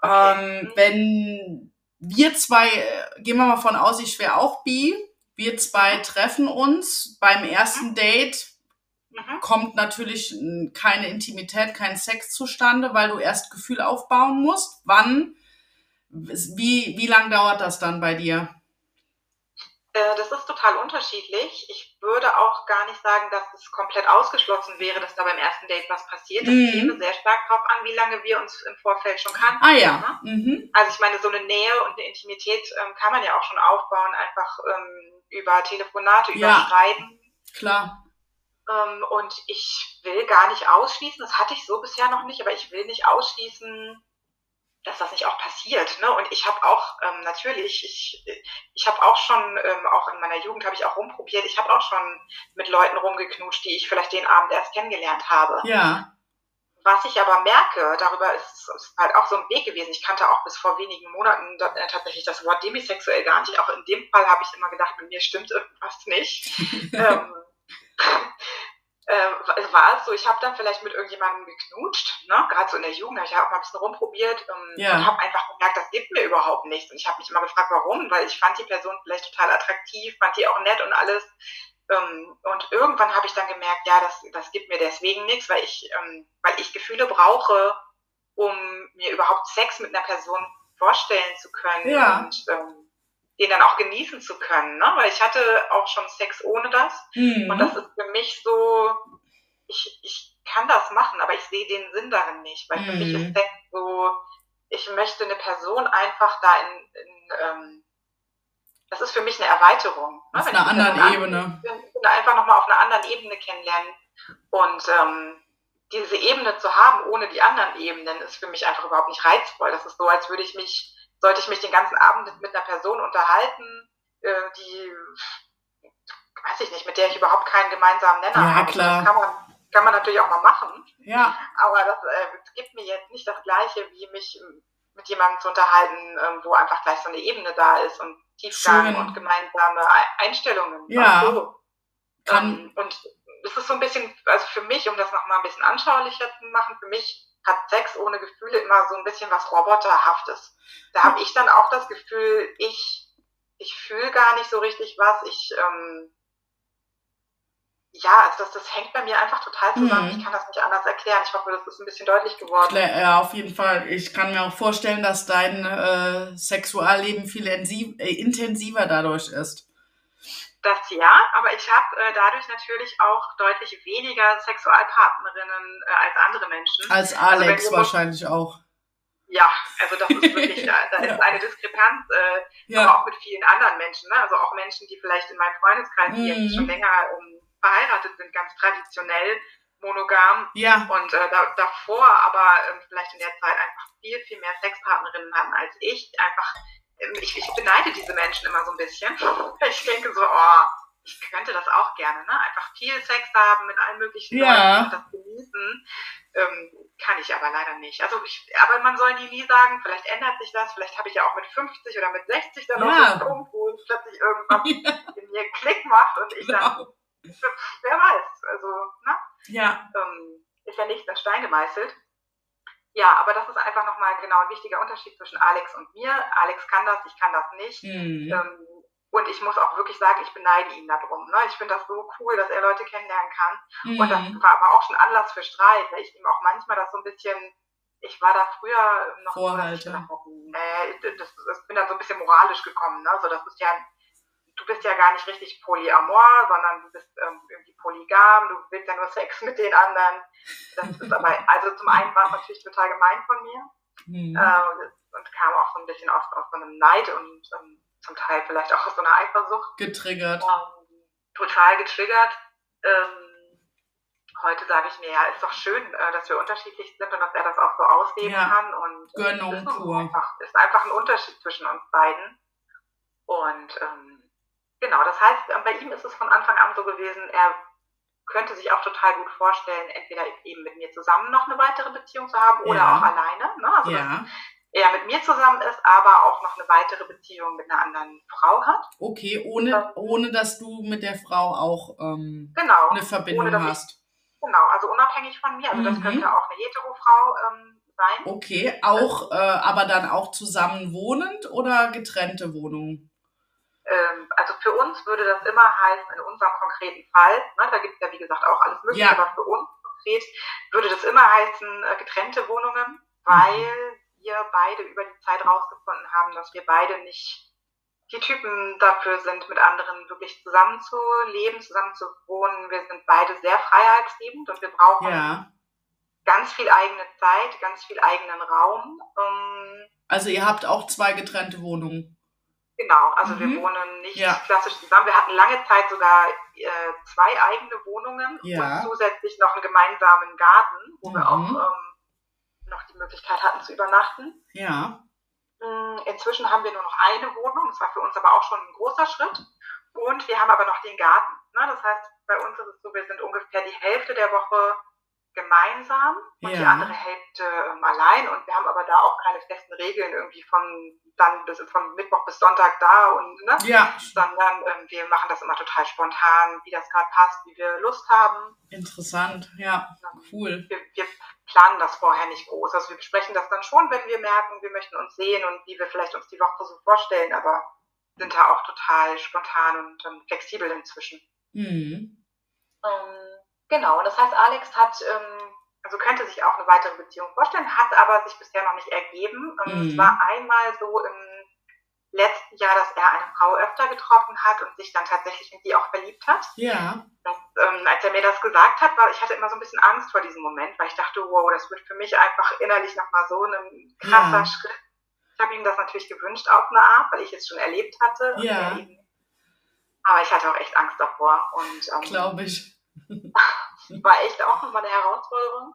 Okay. Ähm, wenn wir zwei, äh, gehen wir mal von aus, ich wäre auch bi. Wir zwei treffen uns. Beim ersten mhm. Date mhm. kommt natürlich keine Intimität, kein Sex zustande, weil du erst Gefühl aufbauen musst. Wann, wie, wie lang dauert das dann bei dir? Äh, das ist total unterschiedlich. Ich würde auch gar nicht sagen, dass es komplett ausgeschlossen wäre, dass da beim ersten Date was passiert. Das mhm. käme sehr stark darauf an, wie lange wir uns im Vorfeld schon kannten. Ah ja. Ne? Mhm. Also ich meine, so eine Nähe und eine Intimität ähm, kann man ja auch schon aufbauen, einfach ähm, über Telefonate, über ja. Schreiben. Klar. Ähm, und ich will gar nicht ausschließen, das hatte ich so bisher noch nicht, aber ich will nicht ausschließen, dass das nicht auch passiert. Ne? Und ich habe auch ähm, natürlich, ich, ich habe auch schon, ähm, auch in meiner Jugend habe ich auch rumprobiert, ich habe auch schon mit Leuten rumgeknutscht, die ich vielleicht den Abend erst kennengelernt habe. Ja. Was ich aber merke, darüber ist, ist halt auch so ein Weg gewesen. Ich kannte auch bis vor wenigen Monaten äh, tatsächlich das Wort demisexuell gar nicht. Auch in dem Fall habe ich immer gedacht, mit mir stimmt irgendwas nicht. ähm, äh, war es so, ich habe dann vielleicht mit irgendjemandem geknutscht, ne? gerade so in der Jugend, habe ich auch mal ein bisschen rumprobiert ähm, ja. und habe einfach gemerkt, das gibt mir überhaupt nichts. Und ich habe mich immer gefragt, warum, weil ich fand die Person vielleicht total attraktiv, fand die auch nett und alles. Ähm, und irgendwann habe ich dann gemerkt, ja, das, das gibt mir deswegen nichts, weil ich, ähm, weil ich Gefühle brauche, um mir überhaupt Sex mit einer Person vorstellen zu können ja. und ähm, den dann auch genießen zu können, ne? weil ich hatte auch schon Sex ohne das mhm. und das ist für mich so, ich, ich kann das machen, aber ich sehe den Sinn darin nicht, weil mhm. für mich ist mhm. Sex so, ich möchte eine Person einfach da in, in ähm, das ist für mich eine Erweiterung. Ne? Auf einer anderen an, Ebene. Einfach nochmal auf einer anderen Ebene kennenlernen und ähm, diese Ebene zu haben ohne die anderen Ebenen ist für mich einfach überhaupt nicht reizvoll. Das ist so, als würde ich mich sollte ich mich den ganzen Abend mit einer Person unterhalten, äh, die, weiß ich nicht, mit der ich überhaupt keinen gemeinsamen Nenner ja, habe. Klar. Das kann man, kann man natürlich auch mal machen. Ja. Aber das äh, gibt mir jetzt nicht das Gleiche, wie mich mit jemandem zu unterhalten, äh, wo einfach gleich so eine Ebene da ist und Tiefgang Schön. und gemeinsame Einstellungen. Ja. So. Ähm, und es ist so ein bisschen, also für mich, um das nochmal ein bisschen anschaulicher zu machen, für mich hat Sex ohne Gefühle immer so ein bisschen was Roboterhaftes. Da habe ich dann auch das Gefühl, ich, ich fühle gar nicht so richtig was. Ich, ähm, ja, also das, das hängt bei mir einfach total zusammen. Mhm. Ich kann das nicht anders erklären. Ich hoffe, das ist ein bisschen deutlich geworden. Ja, auf jeden Fall. Ich kann mir auch vorstellen, dass dein äh, Sexualleben viel äh, intensiver dadurch ist. Das ja, aber ich habe äh, dadurch natürlich auch deutlich weniger Sexualpartnerinnen äh, als andere Menschen. Als also Alex also wahrscheinlich auch. Ja, also das ist wirklich, da, da ja. ist eine Diskrepanz, äh, ja. aber auch mit vielen anderen Menschen, ne? also auch Menschen, die vielleicht in meinem Freundeskreis, mhm. die jetzt schon länger um, verheiratet sind, ganz traditionell monogam ja. und äh, da, davor aber äh, vielleicht in der Zeit einfach viel, viel mehr Sexpartnerinnen hatten als ich, einfach ähm, ich, ich beneide diese Menschen immer so ein bisschen. Ich denke so, oh, ich könnte das auch gerne, ne? Einfach viel Sex haben mit allen möglichen ja. Leuten und das genießen. Ähm, kann ich aber leider nicht. Also ich, aber man soll nie, nie sagen, vielleicht ändert sich das, vielleicht habe ich ja auch mit 50 oder mit 60 dann ja. noch einen Punkt, wo es plötzlich irgendwas ja. in mir Klick macht und ich genau. dann, wer weiß, also, ne? Ja. Ähm, ist ja nichts in Stein gemeißelt. Ja, aber das ist einfach nochmal genau ein wichtiger Unterschied zwischen Alex und mir. Alex kann das, ich kann das nicht. Mhm. Ähm, und ich muss auch wirklich sagen, ich beneide ihn darum. Ne? Ich finde das so cool, dass er Leute kennenlernen kann. Mhm. Und das war aber auch schon Anlass für Streit, weil ich ihm auch manchmal das so ein bisschen, ich war da früher noch Vorhalte. so, ich äh, das, das, bin dann so ein bisschen moralisch gekommen. Ne? So, das ist ja du bist ja gar nicht richtig polyamor, sondern du bist ähm, irgendwie polygam, du willst ja nur Sex mit den anderen. Das ist aber, also zum einen war es natürlich total gemein von mir mhm. äh, und kam auch so ein bisschen aus, aus so einem Neid und ähm, zum Teil vielleicht auch aus so einer Eifersucht. Getriggert. Ähm, total getriggert. Ähm, heute sage ich mir, ja, ist doch schön, äh, dass wir unterschiedlich sind und dass er das auch so ausleben ja. kann. Und Gönnung ist, pur. Einfach, ist einfach ein Unterschied zwischen uns beiden. Und ähm, Genau, das heißt, äh, bei ihm ist es von Anfang an so gewesen, er könnte sich auch total gut vorstellen, entweder eben mit mir zusammen noch eine weitere Beziehung zu haben oder ja. auch alleine. Ne? Also, ja. dass er mit mir zusammen ist, aber auch noch eine weitere Beziehung mit einer anderen Frau hat. Okay, ohne, ähm, ohne dass du mit der Frau auch ähm, genau, eine Verbindung ohne, hast. Ich, genau, also unabhängig von mir. Also mhm. das könnte auch eine Hetero-Frau ähm, sein. Okay, auch, äh, aber dann auch zusammen wohnend oder getrennte Wohnungen? Ähm, also für uns würde das immer heißen, in unserem konkreten Fall, ne, da gibt es ja wie gesagt auch alles Mögliche, ja. aber für uns konkret würde das immer heißen, äh, getrennte Wohnungen, weil wir beide über die Zeit rausgefunden haben, dass wir beide nicht die Typen dafür sind, mit anderen wirklich zusammenzuleben, zusammenzuwohnen. Wir sind beide sehr freiheitsliebend und wir brauchen ja. ganz viel eigene Zeit, ganz viel eigenen Raum. Ähm, also ihr habt auch zwei getrennte Wohnungen. Genau, also mhm. wir wohnen nicht ja. klassisch zusammen. Wir hatten lange Zeit sogar äh, zwei eigene Wohnungen ja. und zusätzlich noch einen gemeinsamen Garten, wo mhm. wir auch ähm, noch die Möglichkeit hatten zu übernachten. Ja. Mm, inzwischen haben wir nur noch eine Wohnung, das war für uns aber auch schon ein großer Schritt. Und wir haben aber noch den Garten. Ne? Das heißt, bei uns ist es so, wir sind ungefähr die Hälfte der Woche gemeinsam und ja. die andere Hälfte ähm, allein. Und wir haben aber da auch keine festen Regeln irgendwie von dann bis von Mittwoch bis Sonntag da und ne? Ja. Sondern ähm, wir machen das immer total spontan, wie das gerade passt, wie wir Lust haben. Interessant, ja, cool. Wir, wir, planen das vorher nicht groß. Also wir besprechen das dann schon, wenn wir merken, wir möchten uns sehen und wie wir vielleicht uns die Woche so vorstellen, aber sind da auch total spontan und ähm, flexibel inzwischen. Mhm. Ähm, Genau, und das heißt, Alex hat, ähm, also könnte sich auch eine weitere Beziehung vorstellen, hat aber sich bisher noch nicht ergeben. Ähm, mhm. Es war einmal so im letzten Jahr, dass er eine Frau öfter getroffen hat und sich dann tatsächlich in die auch verliebt hat. Ja. Das, ähm, als er mir das gesagt hat, war ich hatte immer so ein bisschen Angst vor diesem Moment, weil ich dachte, wow, das wird für mich einfach innerlich nochmal so ein krasser ja. Schritt. Ich habe ihm das natürlich gewünscht auf eine Art, weil ich es schon erlebt hatte. Ja. Aber ich hatte auch echt Angst davor. Und, ähm, Glaube ich. War echt auch nochmal eine Herausforderung.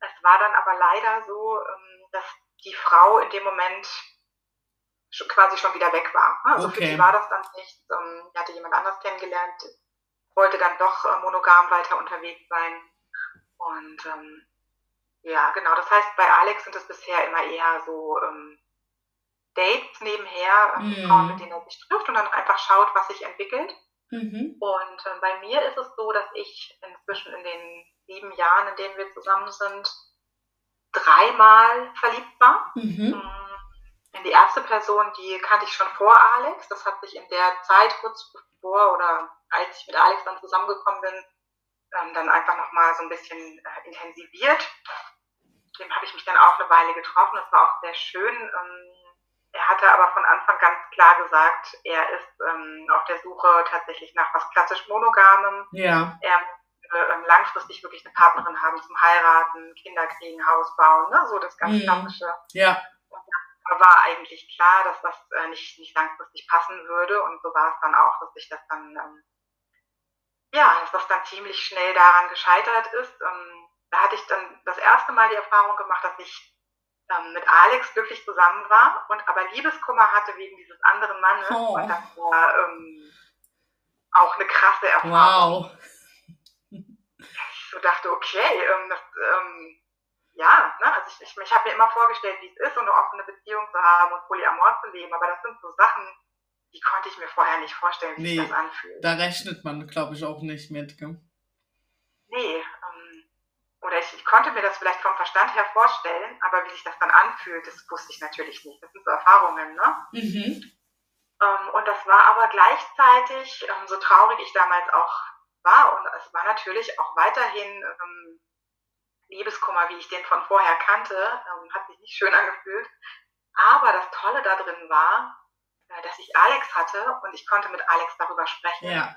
Es war dann aber leider so, ähm, dass die Frau in dem Moment quasi schon wieder weg war. Ne? Also okay. für die war das dann nicht. Sie ähm, hatte jemand anders kennengelernt, wollte dann doch äh, monogam weiter unterwegs sein. Und ähm, ja, genau. Das heißt, bei Alex sind es bisher immer eher so ähm, Dates nebenher, ähm, mhm. Frauen, mit denen er sich trifft und dann einfach schaut, was sich entwickelt. Mhm. Und äh, bei mir ist es so, dass ich inzwischen in den sieben Jahren, in denen wir zusammen sind, dreimal verliebt war. Mhm. Mm, in die erste Person, die kannte ich schon vor Alex. Das hat sich in der Zeit kurz bevor oder als ich mit Alex dann zusammengekommen bin, ähm, dann einfach nochmal so ein bisschen äh, intensiviert. Dem habe ich mich dann auch eine Weile getroffen. Das war auch sehr schön. Ähm, er hatte aber von Anfang ganz klar gesagt, er ist ähm, auf der Suche tatsächlich nach was klassisch monogamem. Ja. Er ähm, langfristig wirklich eine Partnerin haben zum Heiraten, Kinder kriegen, Haus bauen, ne? so das ganz mhm. klassische. Ja. da war eigentlich klar, dass das äh, nicht, nicht langfristig passen würde und so war es dann auch, dass sich das dann, ähm, ja, dass das dann ziemlich schnell daran gescheitert ist. Ähm, da hatte ich dann das erste Mal die Erfahrung gemacht, dass ich ähm, mit Alex glücklich zusammen war und aber Liebeskummer hatte wegen dieses anderen Mannes. Oh. Und das war ähm, auch eine krasse Erfahrung. Wow. Ich so dachte, okay, ähm, das, ähm, ja, ne, also ich, ich, ich habe mir immer vorgestellt, wie es ist, so eine offene Beziehung zu haben und Polyamor zu leben, aber das sind so Sachen, die konnte ich mir vorher nicht vorstellen, wie nee, sich das anfühlt. Da rechnet man, glaube ich, auch nicht mit. Gell? Nee, oder ich, ich, konnte mir das vielleicht vom Verstand her vorstellen, aber wie sich das dann anfühlt, das wusste ich natürlich nicht. Das sind so Erfahrungen, ne? Mhm. Ähm, und das war aber gleichzeitig, ähm, so traurig ich damals auch war, und es war natürlich auch weiterhin ähm, Liebeskummer, wie ich den von vorher kannte, ähm, hat sich nicht schön angefühlt. Aber das Tolle da drin war, äh, dass ich Alex hatte und ich konnte mit Alex darüber sprechen. Ja.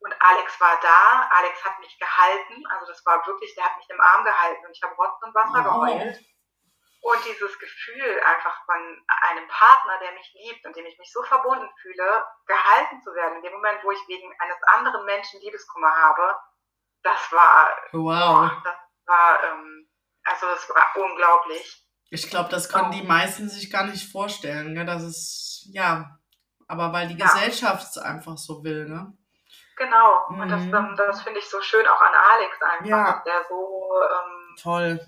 Und Alex war da, Alex hat mich gehalten, also das war wirklich, der hat mich im Arm gehalten und ich habe Rotz und Wasser oh. geheult. Und dieses Gefühl einfach von einem Partner, der mich liebt und dem ich mich so verbunden fühle, gehalten zu werden, in dem Moment, wo ich wegen eines anderen Menschen Liebeskummer habe, das war, wow. das war, ähm, also das war unglaublich. Ich glaube, das können die meisten sich gar nicht vorstellen, ne? Das ist, ja, aber weil die ja. Gesellschaft es einfach so will, ne? Genau. Mhm. Und das, mhm. das finde ich so schön auch an Alex einfach, ja. der so ähm, toll.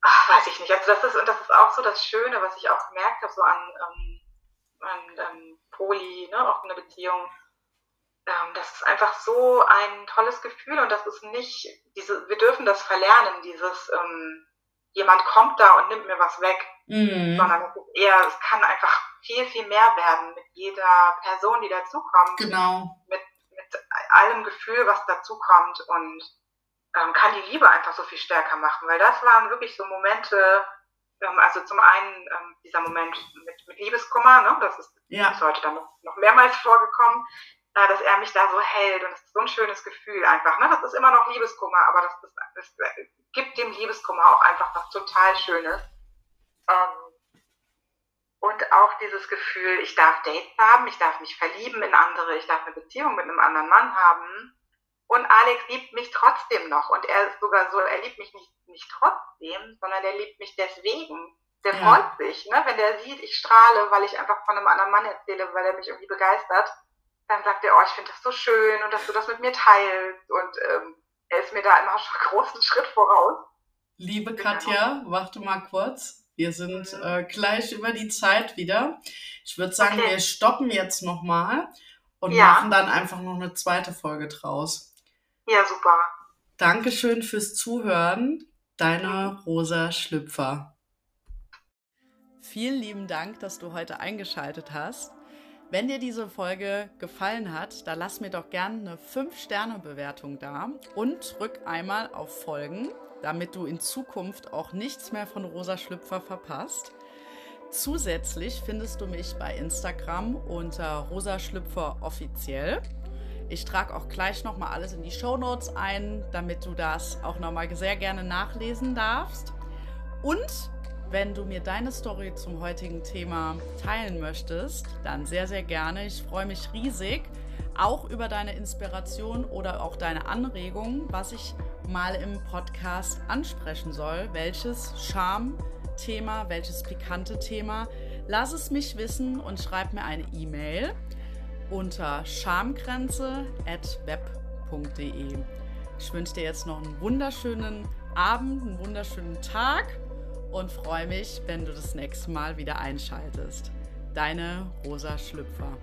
Ach, weiß ich nicht. Also das ist, und das ist auch so das Schöne, was ich auch gemerkt habe, so an, ähm, an ähm, Poli, ne, auch in der Beziehung. Ähm, das ist einfach so ein tolles Gefühl und das ist nicht, diese, wir dürfen das verlernen, dieses ähm, jemand kommt da und nimmt mir was weg, mhm. sondern es ist eher, es kann einfach viel, viel mehr werden mit jeder Person, die dazukommt. Genau. Mit allem Gefühl, was dazu kommt und ähm, kann die Liebe einfach so viel stärker machen, weil das waren wirklich so Momente, ähm, also zum einen ähm, dieser Moment mit, mit Liebeskummer, ne? das ist ja. bis heute dann noch, mehrmals vorgekommen, äh, dass er mich da so hält und das ist so ein schönes Gefühl einfach. Ne? Das ist immer noch Liebeskummer, aber das, das, das gibt dem Liebeskummer auch einfach was total Schönes. Ähm, und auch dieses Gefühl, ich darf Dates haben, ich darf mich verlieben in andere, ich darf eine Beziehung mit einem anderen Mann haben. Und Alex liebt mich trotzdem noch. Und er ist sogar so, er liebt mich nicht, nicht trotzdem, sondern er liebt mich deswegen. Der ja. freut sich, ne? wenn der sieht, ich strahle, weil ich einfach von einem anderen Mann erzähle, weil er mich irgendwie begeistert. Dann sagt er, oh, ich finde das so schön und dass du das mit mir teilst. Und ähm, er ist mir da immer schon einen großen Schritt voraus. Liebe Katja, warte mal kurz. Wir sind mhm. äh, gleich über die Zeit wieder. Ich würde sagen, okay. wir stoppen jetzt nochmal und ja. machen dann einfach noch eine zweite Folge draus. Ja, super. Dankeschön fürs Zuhören. Deine Rosa Schlüpfer. Vielen lieben Dank, dass du heute eingeschaltet hast. Wenn dir diese Folge gefallen hat, dann lass mir doch gerne eine 5-Sterne-Bewertung da und drück einmal auf Folgen, damit du in Zukunft auch nichts mehr von Rosa Schlüpfer verpasst. Zusätzlich findest du mich bei Instagram unter Rosa Schlüpfer offiziell. Ich trage auch gleich nochmal alles in die Show Notes ein, damit du das auch nochmal sehr gerne nachlesen darfst. Und wenn du mir deine Story zum heutigen Thema teilen möchtest, dann sehr, sehr gerne. Ich freue mich riesig auch über deine Inspiration oder auch deine Anregung, was ich mal im Podcast ansprechen soll. Welches Charme-Thema, welches pikante Thema. Lass es mich wissen und schreib mir eine E-Mail unter schamgrenze.web.de. Ich wünsche dir jetzt noch einen wunderschönen Abend, einen wunderschönen Tag und freue mich, wenn du das nächste Mal wieder einschaltest. Deine Rosa Schlüpfer.